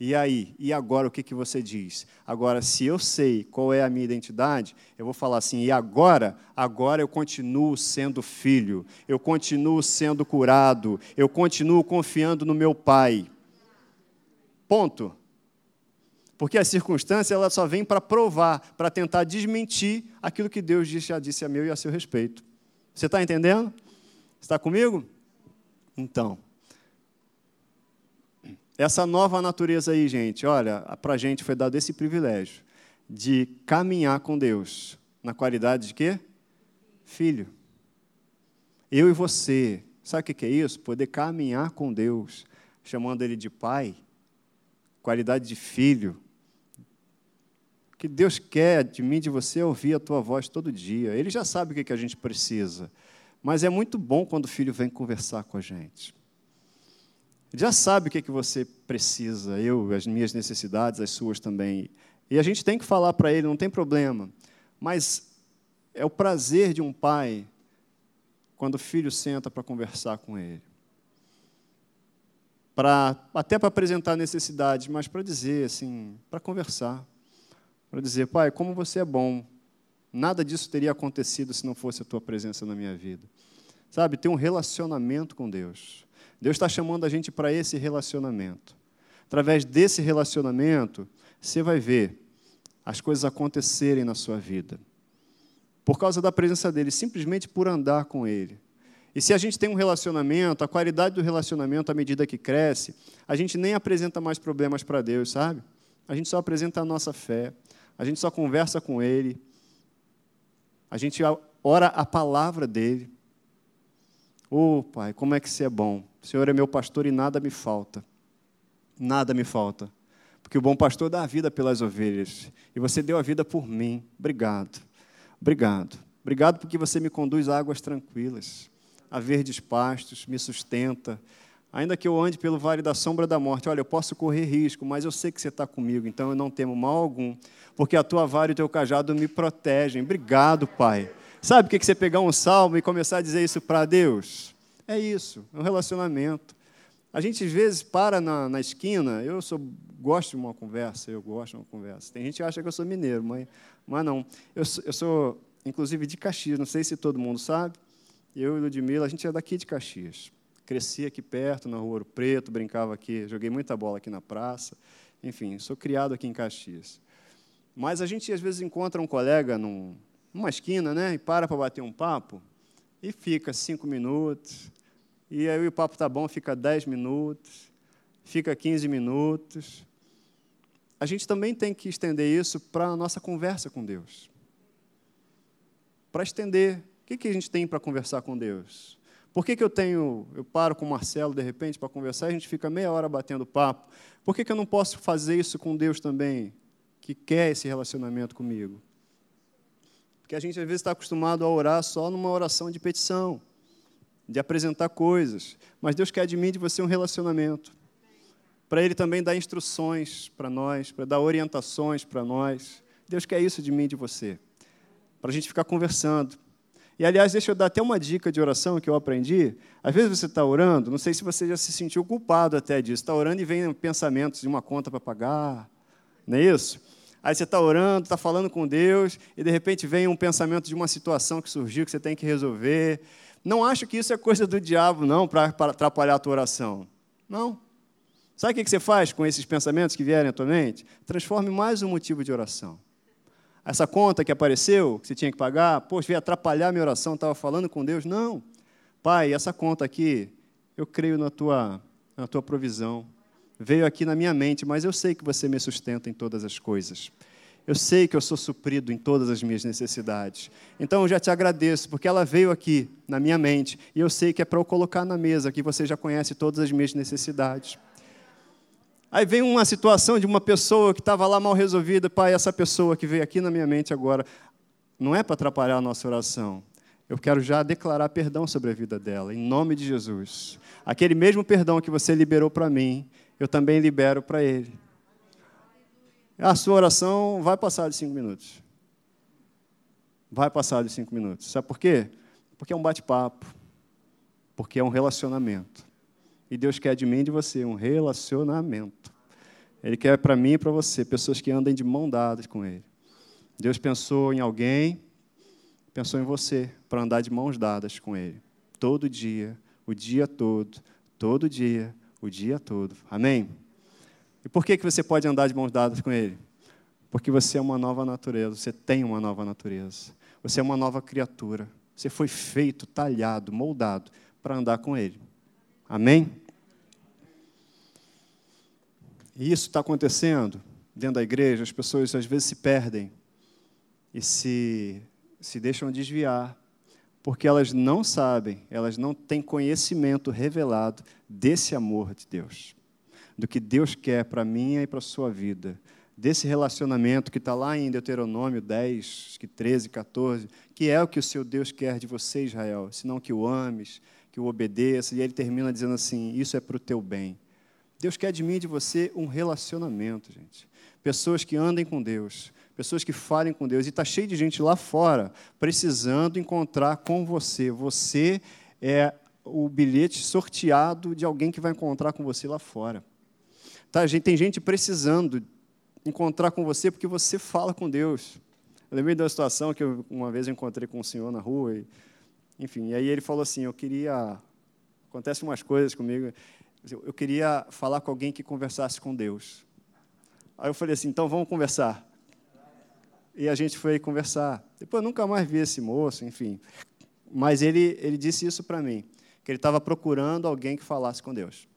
E aí? E agora o que, que você diz? Agora, se eu sei qual é a minha identidade, eu vou falar assim, e agora? Agora eu continuo sendo filho, eu continuo sendo curado, eu continuo confiando no meu pai. Ponto. Porque a circunstância ela só vem para provar, para tentar desmentir aquilo que Deus já disse a meu e a seu respeito. Você está entendendo? Está comigo? Então, essa nova natureza aí, gente, olha, para a gente foi dado esse privilégio de caminhar com Deus na qualidade de quê? Filho. Eu e você. Sabe o que é isso? Poder caminhar com Deus, chamando Ele de Pai, qualidade de filho. O que Deus quer de mim, de você, é ouvir a tua voz todo dia. Ele já sabe o que a gente precisa. Mas é muito bom quando o filho vem conversar com a gente. Ele já sabe o que, é que você precisa, eu, as minhas necessidades, as suas também. E a gente tem que falar para ele, não tem problema. Mas é o prazer de um pai quando o filho senta para conversar com ele. Pra, até para apresentar necessidades, mas para dizer, assim, para conversar. Para dizer, pai, como você é bom. Nada disso teria acontecido se não fosse a tua presença na minha vida. Sabe, ter um relacionamento com Deus. Deus está chamando a gente para esse relacionamento. Através desse relacionamento, você vai ver as coisas acontecerem na sua vida. Por causa da presença dele, simplesmente por andar com ele. E se a gente tem um relacionamento, a qualidade do relacionamento, à medida que cresce, a gente nem apresenta mais problemas para Deus, sabe? A gente só apresenta a nossa fé, a gente só conversa com Ele, a gente ora a palavra dele. Oh, Pai, como é que você é bom. O Senhor é meu pastor e nada me falta. Nada me falta. Porque o bom pastor dá a vida pelas ovelhas. E você deu a vida por mim. Obrigado. Obrigado. Obrigado porque você me conduz a águas tranquilas, a verdes pastos, me sustenta. Ainda que eu ande pelo vale da sombra da morte, olha, eu posso correr risco, mas eu sei que você está comigo, então eu não temo mal algum, porque a tua vara e o teu cajado me protegem. Obrigado, Pai. Sabe o que você pegar um salmo e começar a dizer isso para Deus? É isso, é um relacionamento. A gente às vezes para na, na esquina, eu sou, gosto de uma conversa, eu gosto de uma conversa. Tem gente que acha que eu sou mineiro, mas, mas não. Eu, eu sou, inclusive, de Caxias, não sei se todo mundo sabe. Eu e Ludmilla, a gente é daqui de Caxias. Cresci aqui perto, na Rua Ouro Preto, brincava aqui, joguei muita bola aqui na praça. Enfim, sou criado aqui em Caxias. Mas a gente às vezes encontra um colega num, numa esquina, né, e para para bater um papo, e fica cinco minutos, e aí o papo tá bom, fica 10 minutos, fica 15 minutos. A gente também tem que estender isso para a nossa conversa com Deus. Para estender, o que, que a gente tem para conversar com Deus? Por que, que eu tenho, eu paro com o Marcelo de repente para conversar e a gente fica meia hora batendo papo? Por que, que eu não posso fazer isso com Deus também, que quer esse relacionamento comigo? Porque a gente às vezes está acostumado a orar só numa oração de petição de apresentar coisas, mas Deus quer de mim de você um relacionamento. Para Ele também dar instruções para nós, para dar orientações para nós. Deus quer isso de mim e de você, para a gente ficar conversando. E, aliás, deixa eu dar até uma dica de oração que eu aprendi. Às vezes você está orando, não sei se você já se sentiu culpado até disso. Está orando e vem pensamentos de uma conta para pagar, não é isso? Aí você está orando, está falando com Deus, e de repente vem um pensamento de uma situação que surgiu que você tem que resolver. Não acho que isso é coisa do diabo, não, para atrapalhar a tua oração. Não. Sabe o que você faz com esses pensamentos que vierem à tua mente? Transforme mais um motivo de oração. Essa conta que apareceu, que você tinha que pagar, poxa, veio atrapalhar a minha oração, estava falando com Deus. Não. Pai, essa conta aqui, eu creio na tua, na tua provisão. Veio aqui na minha mente, mas eu sei que você me sustenta em todas as coisas. Eu sei que eu sou suprido em todas as minhas necessidades. Então eu já te agradeço, porque ela veio aqui na minha mente, e eu sei que é para eu colocar na mesa, que você já conhece todas as minhas necessidades. Aí vem uma situação de uma pessoa que estava lá mal resolvida, pai, essa pessoa que veio aqui na minha mente agora, não é para atrapalhar a nossa oração. Eu quero já declarar perdão sobre a vida dela, em nome de Jesus. Aquele mesmo perdão que você liberou para mim, eu também libero para ele a sua oração vai passar de cinco minutos. Vai passar de cinco minutos. Sabe por quê? Porque é um bate-papo. Porque é um relacionamento. E Deus quer de mim e de você um relacionamento. Ele quer para mim e para você pessoas que andem de mão dadas com Ele. Deus pensou em alguém, pensou em você para andar de mãos dadas com Ele. Todo dia, o dia todo, todo dia, o dia todo. Amém? E por que, que você pode andar de mãos dadas com Ele? Porque você é uma nova natureza, você tem uma nova natureza. Você é uma nova criatura. Você foi feito, talhado, moldado para andar com Ele. Amém? E isso está acontecendo dentro da igreja. As pessoas às vezes se perdem e se, se deixam desviar, porque elas não sabem, elas não têm conhecimento revelado desse amor de Deus do que Deus quer para mim e para a sua vida. Desse relacionamento que está lá em Deuteronômio 10, que 13, 14, que é o que o seu Deus quer de você, Israel, senão que o ames, que o obedeça. E ele termina dizendo assim: Isso é para o teu bem. Deus quer de mim e de você um relacionamento, gente. Pessoas que andem com Deus, pessoas que falem com Deus. E está cheio de gente lá fora precisando encontrar com você. Você é o bilhete sorteado de alguém que vai encontrar com você lá fora. Tá, gente, tem gente precisando encontrar com você porque você fala com Deus. Eu lembrei de uma situação que eu, uma vez eu encontrei com um senhor na rua, e, enfim, e aí ele falou assim: Eu queria. Acontecem umas coisas comigo, eu queria falar com alguém que conversasse com Deus. Aí eu falei assim: Então vamos conversar. E a gente foi conversar. Depois eu nunca mais vi esse moço, enfim. Mas ele, ele disse isso para mim: que ele estava procurando alguém que falasse com Deus.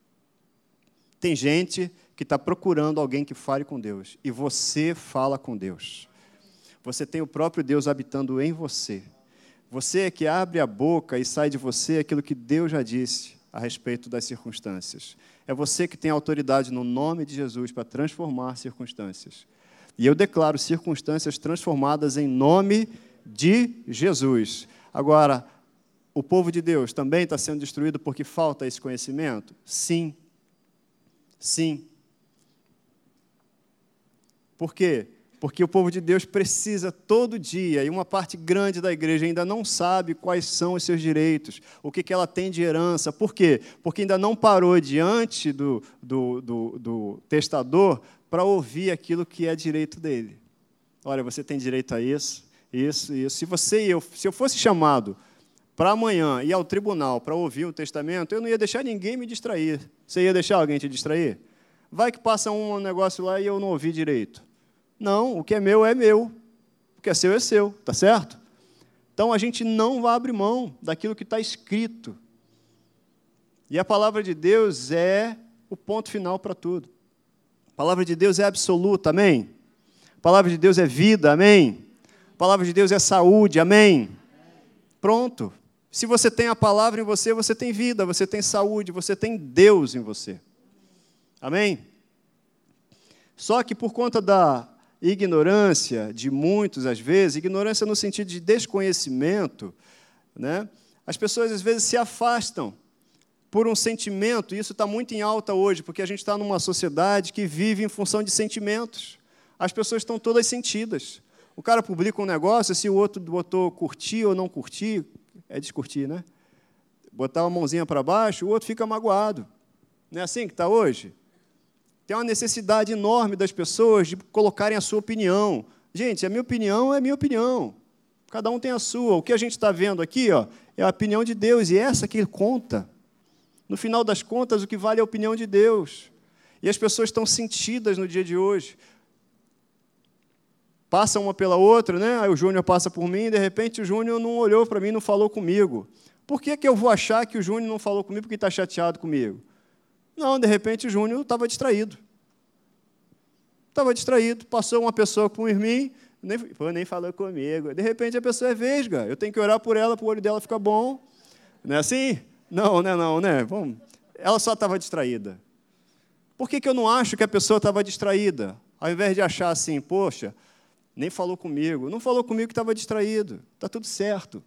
Tem gente que está procurando alguém que fale com Deus. E você fala com Deus. Você tem o próprio Deus habitando em você. Você é que abre a boca e sai de você aquilo que Deus já disse a respeito das circunstâncias. É você que tem autoridade no nome de Jesus para transformar circunstâncias. E eu declaro circunstâncias transformadas em nome de Jesus. Agora, o povo de Deus também está sendo destruído porque falta esse conhecimento? Sim. Sim. Por quê? Porque o povo de Deus precisa todo dia, e uma parte grande da igreja ainda não sabe quais são os seus direitos, o que, que ela tem de herança. Por quê? Porque ainda não parou diante do, do, do, do testador para ouvir aquilo que é direito dele. Olha, você tem direito a isso, isso, isso. Se você e eu, se eu fosse chamado para amanhã ir ao tribunal para ouvir o testamento, eu não ia deixar ninguém me distrair. Você ia deixar alguém te distrair? Vai que passa um negócio lá e eu não ouvi direito. Não, o que é meu é meu. O que é seu é seu, tá certo? Então a gente não vai abrir mão daquilo que está escrito. E a palavra de Deus é o ponto final para tudo. A palavra de Deus é absoluta, amém? A palavra de Deus é vida, amém? A palavra de Deus é saúde, amém? Pronto. Se você tem a palavra em você, você tem vida, você tem saúde, você tem Deus em você. Amém? Só que por conta da ignorância de muitos, às vezes, ignorância no sentido de desconhecimento, né? as pessoas às vezes se afastam por um sentimento, e isso está muito em alta hoje, porque a gente está numa sociedade que vive em função de sentimentos. As pessoas estão todas sentidas. O cara publica um negócio, se o outro botou curtir ou não curtir, é descurtir, né? Botar uma mãozinha para baixo, o outro fica magoado. Não é assim que está hoje? Tem uma necessidade enorme das pessoas de colocarem a sua opinião. Gente, a minha opinião é minha opinião. Cada um tem a sua. O que a gente está vendo aqui ó, é a opinião de Deus, e é essa que conta. No final das contas, o que vale é a opinião de Deus. E as pessoas estão sentidas no dia de hoje passa uma pela outra, né? Aí o Júnior passa por mim, e de repente o Júnior não olhou para mim, não falou comigo. Por que, que eu vou achar que o Júnior não falou comigo porque está chateado comigo? Não, de repente o Júnior estava distraído. Estava distraído, passou uma pessoa com mim, nem, pô, nem falou comigo. De repente a pessoa é vesga. Eu tenho que orar por ela para o olho dela ficar bom. Não é assim? Não, não é não, né? Bom, ela só estava distraída. Por que, que eu não acho que a pessoa estava distraída? Ao invés de achar assim, poxa, nem falou comigo. Não falou comigo que estava distraído. Está tudo certo.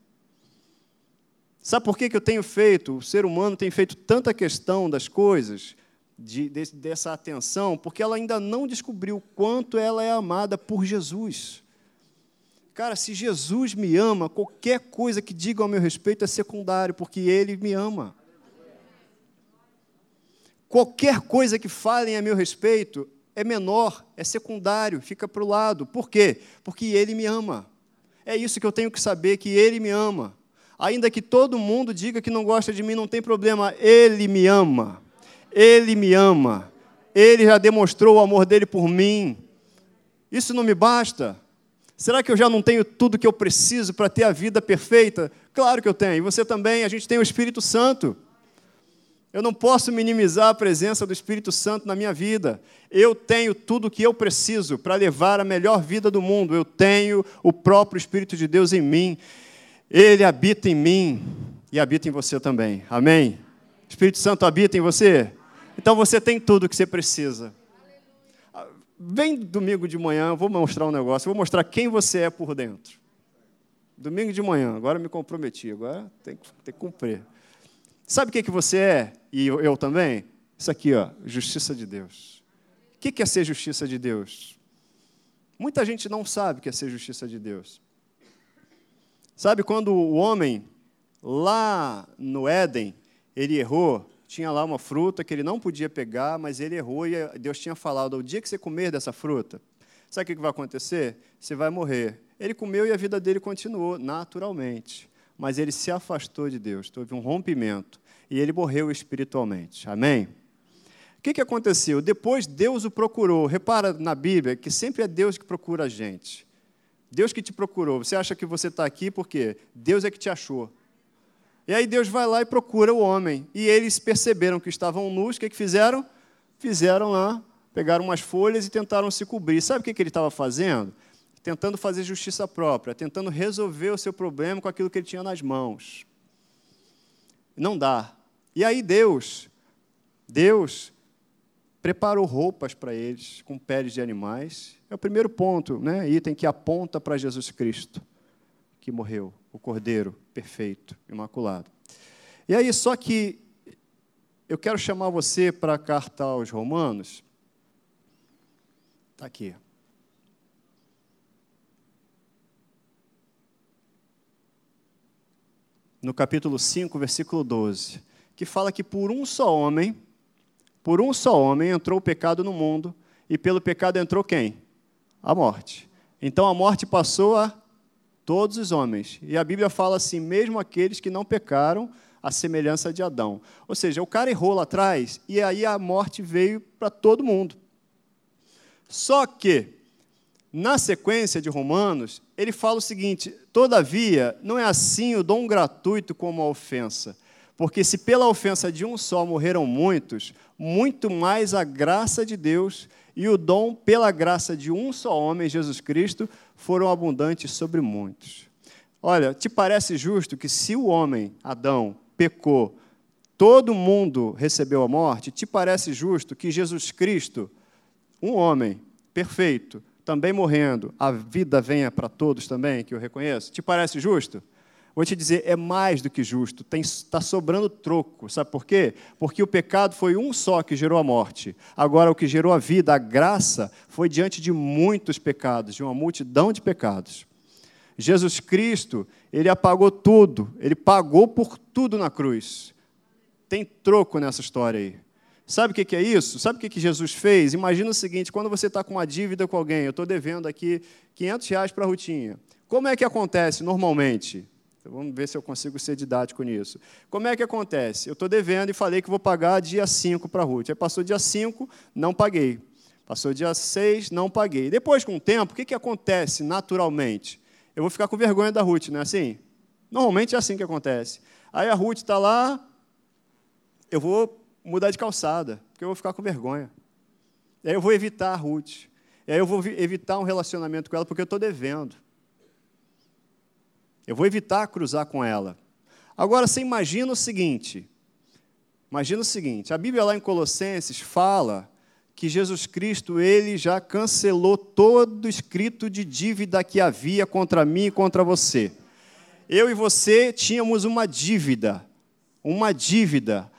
Sabe por que, que eu tenho feito, o ser humano tem feito tanta questão das coisas, de, de, dessa atenção? Porque ela ainda não descobriu quanto ela é amada por Jesus. Cara, se Jesus me ama, qualquer coisa que diga ao meu respeito é secundário, porque Ele me ama. Qualquer coisa que falem a meu respeito é menor, é secundário, fica para o lado. Por quê? Porque Ele me ama. É isso que eu tenho que saber, que Ele me ama. Ainda que todo mundo diga que não gosta de mim, não tem problema, Ele me ama. Ele me ama. Ele já demonstrou o amor dele por mim. Isso não me basta. Será que eu já não tenho tudo que eu preciso para ter a vida perfeita? Claro que eu tenho. E você também. A gente tem o Espírito Santo. Eu não posso minimizar a presença do Espírito Santo na minha vida. Eu tenho tudo o que eu preciso para levar a melhor vida do mundo. Eu tenho o próprio Espírito de Deus em mim. Ele habita em mim e habita em você também. Amém? O Espírito Santo habita em você? Então você tem tudo o que você precisa. Vem domingo de manhã, eu vou mostrar um negócio, eu vou mostrar quem você é por dentro. Domingo de manhã, agora me comprometi, agora tem, tem que cumprir. Sabe o que, que você é? E eu, eu também? Isso aqui, ó, justiça de Deus. O que, que é ser justiça de Deus? Muita gente não sabe o que é ser justiça de Deus. Sabe quando o homem, lá no Éden, ele errou, tinha lá uma fruta que ele não podia pegar, mas ele errou e Deus tinha falado: o dia que você comer dessa fruta, sabe o que vai acontecer? Você vai morrer. Ele comeu e a vida dele continuou naturalmente, mas ele se afastou de Deus, houve um rompimento e ele morreu espiritualmente. Amém? O que, que aconteceu? Depois Deus o procurou. Repara na Bíblia que sempre é Deus que procura a gente. Deus que te procurou. Você acha que você está aqui porque Deus é que te achou. E aí Deus vai lá e procura o homem. E eles perceberam que estavam nus, o que, que fizeram? Fizeram lá, pegaram umas folhas e tentaram se cobrir. Sabe o que, que ele estava fazendo? Tentando fazer justiça própria, tentando resolver o seu problema com aquilo que ele tinha nas mãos. Não dá. E aí Deus, Deus preparou roupas para eles com peles de animais. É o primeiro ponto, né, item que aponta para Jesus Cristo, que morreu o Cordeiro perfeito, imaculado. E aí, só que eu quero chamar você para a carta aos Romanos. Está aqui. No capítulo 5, versículo 12, que fala que por um só homem, por um só homem entrou o pecado no mundo, e pelo pecado entrou quem? A morte. Então a morte passou a Todos os homens. E a Bíblia fala assim: mesmo aqueles que não pecaram, a semelhança de Adão. Ou seja, o cara errou lá atrás e aí a morte veio para todo mundo. Só que, na sequência de Romanos, ele fala o seguinte: todavia, não é assim o dom gratuito como a ofensa. Porque se pela ofensa de um só morreram muitos, muito mais a graça de Deus e o dom pela graça de um só homem, Jesus Cristo, foram abundantes sobre muitos. Olha, te parece justo que se o homem, Adão, pecou, todo mundo recebeu a morte? Te parece justo que Jesus Cristo, um homem perfeito, também morrendo, a vida venha para todos também, que eu reconheço? Te parece justo? Vou te dizer, é mais do que justo, está sobrando troco. Sabe por quê? Porque o pecado foi um só que gerou a morte. Agora, o que gerou a vida, a graça, foi diante de muitos pecados, de uma multidão de pecados. Jesus Cristo, ele apagou tudo, ele pagou por tudo na cruz. Tem troco nessa história aí. Sabe o que é isso? Sabe o que Jesus fez? Imagina o seguinte: quando você está com uma dívida com alguém, eu estou devendo aqui 500 reais para a Rutinha. Como é que acontece normalmente? Então, vamos ver se eu consigo ser didático nisso. Como é que acontece? Eu estou devendo e falei que vou pagar dia 5 para a Ruth. Aí passou dia 5, não paguei. Passou dia 6, não paguei. Depois, com o tempo, o que, que acontece naturalmente? Eu vou ficar com vergonha da Ruth, não é assim? Normalmente é assim que acontece. Aí a Ruth está lá, eu vou mudar de calçada, porque eu vou ficar com vergonha. Aí eu vou evitar a Ruth. E aí eu vou evitar um relacionamento com ela porque eu estou devendo. Eu vou evitar cruzar com ela. Agora, você imagina o seguinte: imagina o seguinte, a Bíblia lá em Colossenses fala que Jesus Cristo ele já cancelou todo escrito de dívida que havia contra mim e contra você. Eu e você tínhamos uma dívida, uma dívida,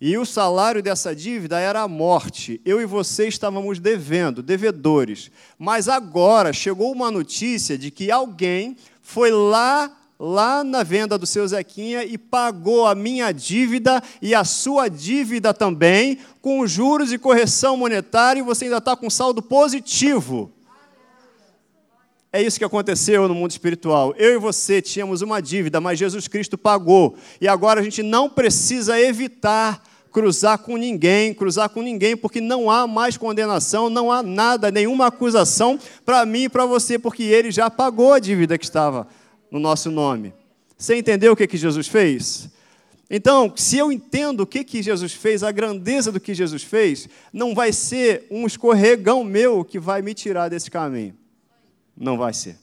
e o salário dessa dívida era a morte. Eu e você estávamos devendo, devedores. Mas agora chegou uma notícia de que alguém foi lá lá na venda do seu Zequinha e pagou a minha dívida e a sua dívida também, com juros e correção monetária, e você ainda está com saldo positivo. É isso que aconteceu no mundo espiritual. Eu e você tínhamos uma dívida, mas Jesus Cristo pagou. E agora a gente não precisa evitar cruzar com ninguém, cruzar com ninguém, porque não há mais condenação, não há nada, nenhuma acusação para mim e para você, porque ele já pagou a dívida que estava no nosso nome. Você entendeu o que, que Jesus fez? Então, se eu entendo o que, que Jesus fez, a grandeza do que Jesus fez, não vai ser um escorregão meu que vai me tirar desse caminho. Não vai ser.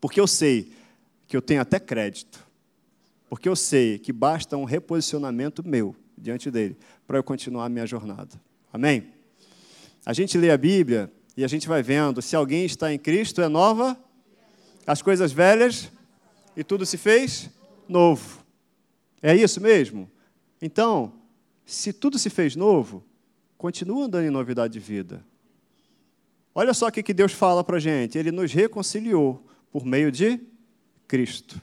Porque eu sei que eu tenho até crédito. Porque eu sei que basta um reposicionamento meu diante dele para eu continuar a minha jornada. Amém? A gente lê a Bíblia e a gente vai vendo, se alguém está em Cristo, é nova as coisas velhas e tudo se fez novo. É isso mesmo? Então, se tudo se fez novo, continua andando em novidade de vida. Olha só o que Deus fala para a gente. Ele nos reconciliou por meio de Cristo.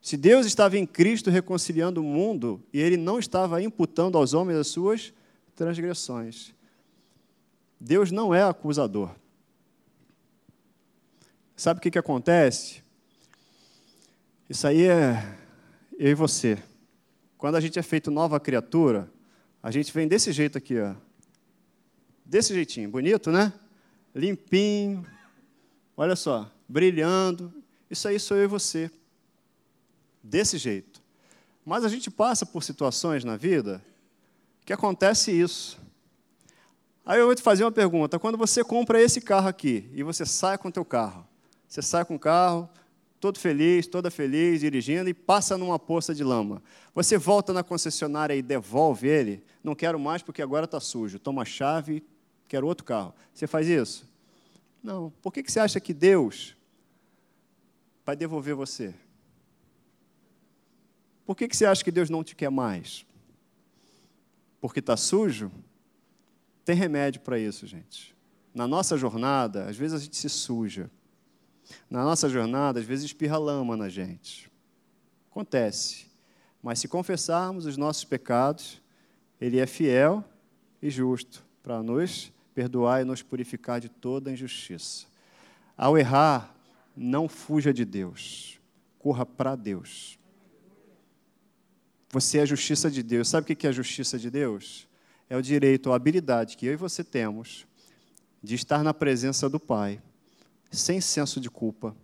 Se Deus estava em Cristo reconciliando o mundo e ele não estava imputando aos homens as suas transgressões, Deus não é acusador. Sabe o que, que acontece? Isso aí é eu e você. Quando a gente é feito nova criatura, a gente vem desse jeito aqui, ó. Desse jeitinho, bonito, né? Limpinho. Olha só, brilhando. Isso aí sou eu e você. Desse jeito. Mas a gente passa por situações na vida que acontece isso. Aí eu vou te fazer uma pergunta. Quando você compra esse carro aqui e você sai com o teu carro, você sai com o carro, todo feliz, toda feliz, dirigindo, e passa numa poça de lama. Você volta na concessionária e devolve ele, não quero mais porque agora está sujo. Toma a chave, quero outro carro. Você faz isso? Não. Por que você acha que Deus vai devolver você? Por que você acha que Deus não te quer mais? Porque está sujo? Tem remédio para isso, gente. Na nossa jornada, às vezes a gente se suja. Na nossa jornada, às vezes espirra lama na gente. Acontece. Mas se confessarmos os nossos pecados, Ele é fiel e justo para nos perdoar e nos purificar de toda injustiça. Ao errar, não fuja de Deus, corra para Deus. Você é a justiça de Deus. Sabe o que é a justiça de Deus? É o direito, a habilidade que eu e você temos de estar na presença do Pai sem senso de culpa,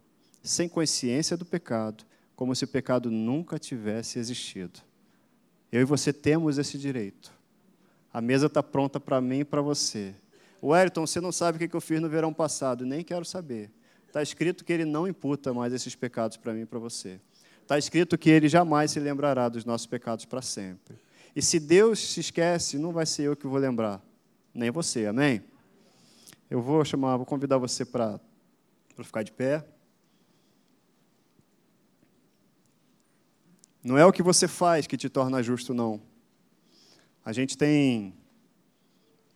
sem consciência do pecado, como se o pecado nunca tivesse existido. Eu e você temos esse direito. A mesa está pronta para mim e para você. Wellington, você não sabe o que eu fiz no verão passado, nem quero saber. Está escrito que ele não imputa mais esses pecados para mim e para você. Está escrito que ele jamais se lembrará dos nossos pecados para sempre. E se Deus se esquece, não vai ser eu que vou lembrar, nem você, amém? Eu vou chamar, vou convidar você para ficar de pé. Não é o que você faz que te torna justo, não. A gente tem,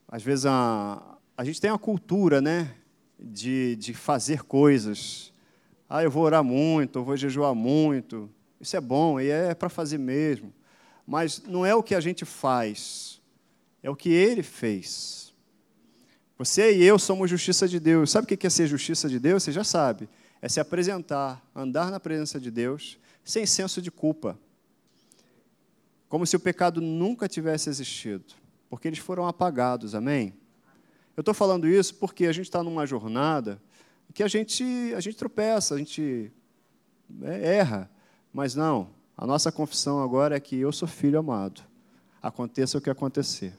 às vezes, a, a gente tem uma cultura, né, de, de fazer coisas. Ah, eu vou orar muito, eu vou jejuar muito. Isso é bom e é para fazer mesmo. Mas não é o que a gente faz, é o que ele fez. Você e eu somos justiça de Deus. Sabe o que é ser justiça de Deus? Você já sabe. É se apresentar, andar na presença de Deus, sem senso de culpa. Como se o pecado nunca tivesse existido. Porque eles foram apagados, amém? Eu estou falando isso porque a gente está numa jornada que a gente, a gente tropeça, a gente é, erra. Mas não, a nossa confissão agora é que eu sou filho amado. Aconteça o que acontecer.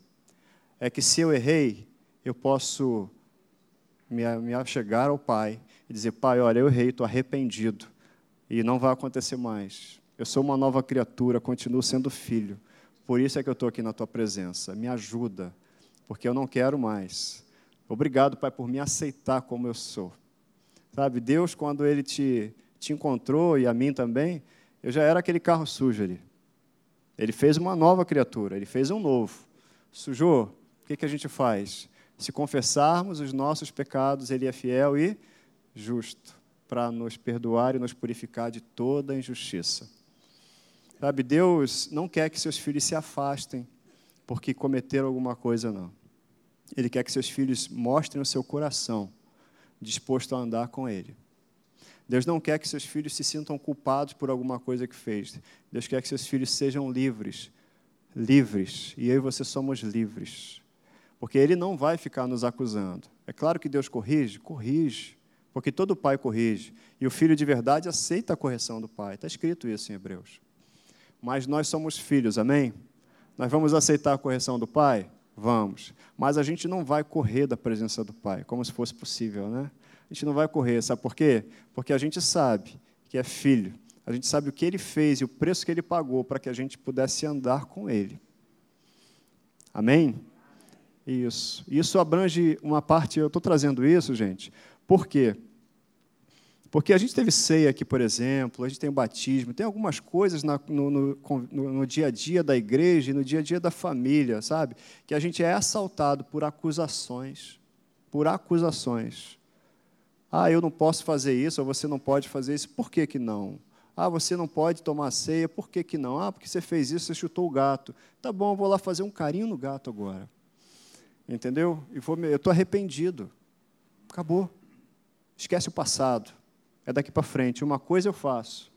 É que se eu errei, eu posso me, me achegar ao Pai e dizer: Pai, olha, eu errei, estou arrependido e não vai acontecer mais. Eu sou uma nova criatura, continuo sendo filho. Por isso é que eu estou aqui na tua presença. Me ajuda, porque eu não quero mais. Obrigado, Pai, por me aceitar como eu sou. Sabe, Deus, quando Ele te, te encontrou e a mim também, eu já era aquele carro sujo ali. Ele fez uma nova criatura, ele fez um novo. Sujou, o que, que a gente faz? Se confessarmos os nossos pecados, Ele é fiel e justo para nos perdoar e nos purificar de toda injustiça. Sabe, Deus não quer que seus filhos se afastem porque cometeram alguma coisa, não. Ele quer que seus filhos mostrem o seu coração disposto a andar com Ele. Deus não quer que seus filhos se sintam culpados por alguma coisa que fez. Deus quer que seus filhos sejam livres. Livres. E eu e você somos livres. Porque Ele não vai ficar nos acusando. É claro que Deus corrige? Corrige. Porque todo pai corrige. E o filho de verdade aceita a correção do pai. Está escrito isso em Hebreus. Mas nós somos filhos, amém? Nós vamos aceitar a correção do pai? Vamos. Mas a gente não vai correr da presença do pai, como se fosse possível, né? A gente não vai correr, sabe por quê? Porque a gente sabe que é filho. A gente sabe o que ele fez e o preço que ele pagou para que a gente pudesse andar com ele. Amém? Isso. Isso abrange uma parte, eu estou trazendo isso, gente, por quê? Porque a gente teve ceia aqui, por exemplo, a gente tem o batismo, tem algumas coisas na, no, no, no, dia a dia da igreja e no dia a dia da família, sabe? Que a gente é assaltado por acusações. Por acusações. Ah, eu não posso fazer isso, ou você não pode fazer isso, por que, que não? Ah, você não pode tomar ceia, por que, que não? Ah, porque você fez isso, você chutou o gato. Tá bom, eu vou lá fazer um carinho no gato agora. Entendeu? E eu estou arrependido. Acabou. Esquece o passado. É daqui para frente. Uma coisa eu faço.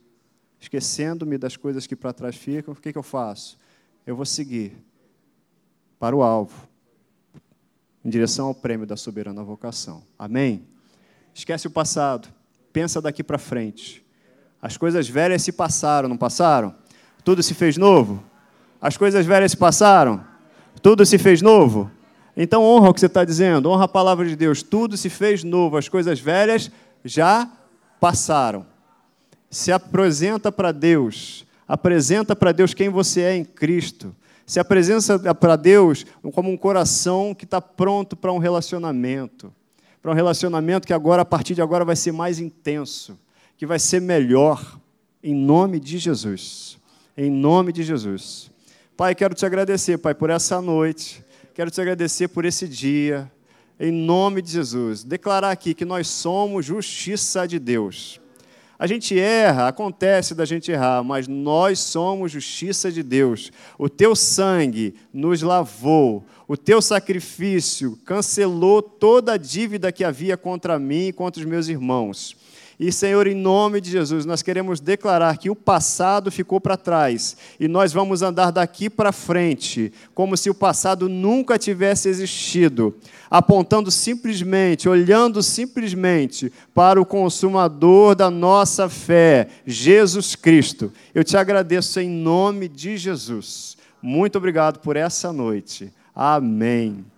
Esquecendo-me das coisas que para trás ficam, o que, que eu faço? Eu vou seguir para o alvo, em direção ao prêmio da soberana vocação. Amém? Esquece o passado. Pensa daqui para frente. As coisas velhas se passaram, não passaram? Tudo se fez novo? As coisas velhas se passaram? Tudo se fez novo? Então honra o que você está dizendo, honra a palavra de Deus. Tudo se fez novo, as coisas velhas já passaram. Se apresenta para Deus, apresenta para Deus quem você é em Cristo. Se apresenta para Deus como um coração que está pronto para um relacionamento. Para um relacionamento que agora, a partir de agora, vai ser mais intenso, que vai ser melhor, em nome de Jesus. Em nome de Jesus. Pai, quero te agradecer, Pai, por essa noite. Quero te agradecer por esse dia, em nome de Jesus. Declarar aqui que nós somos justiça de Deus. A gente erra, acontece da gente errar, mas nós somos justiça de Deus. O teu sangue nos lavou, o teu sacrifício cancelou toda a dívida que havia contra mim e contra os meus irmãos. E, Senhor, em nome de Jesus, nós queremos declarar que o passado ficou para trás e nós vamos andar daqui para frente, como se o passado nunca tivesse existido, apontando simplesmente, olhando simplesmente para o consumador da nossa fé, Jesus Cristo. Eu te agradeço em nome de Jesus. Muito obrigado por essa noite. Amém.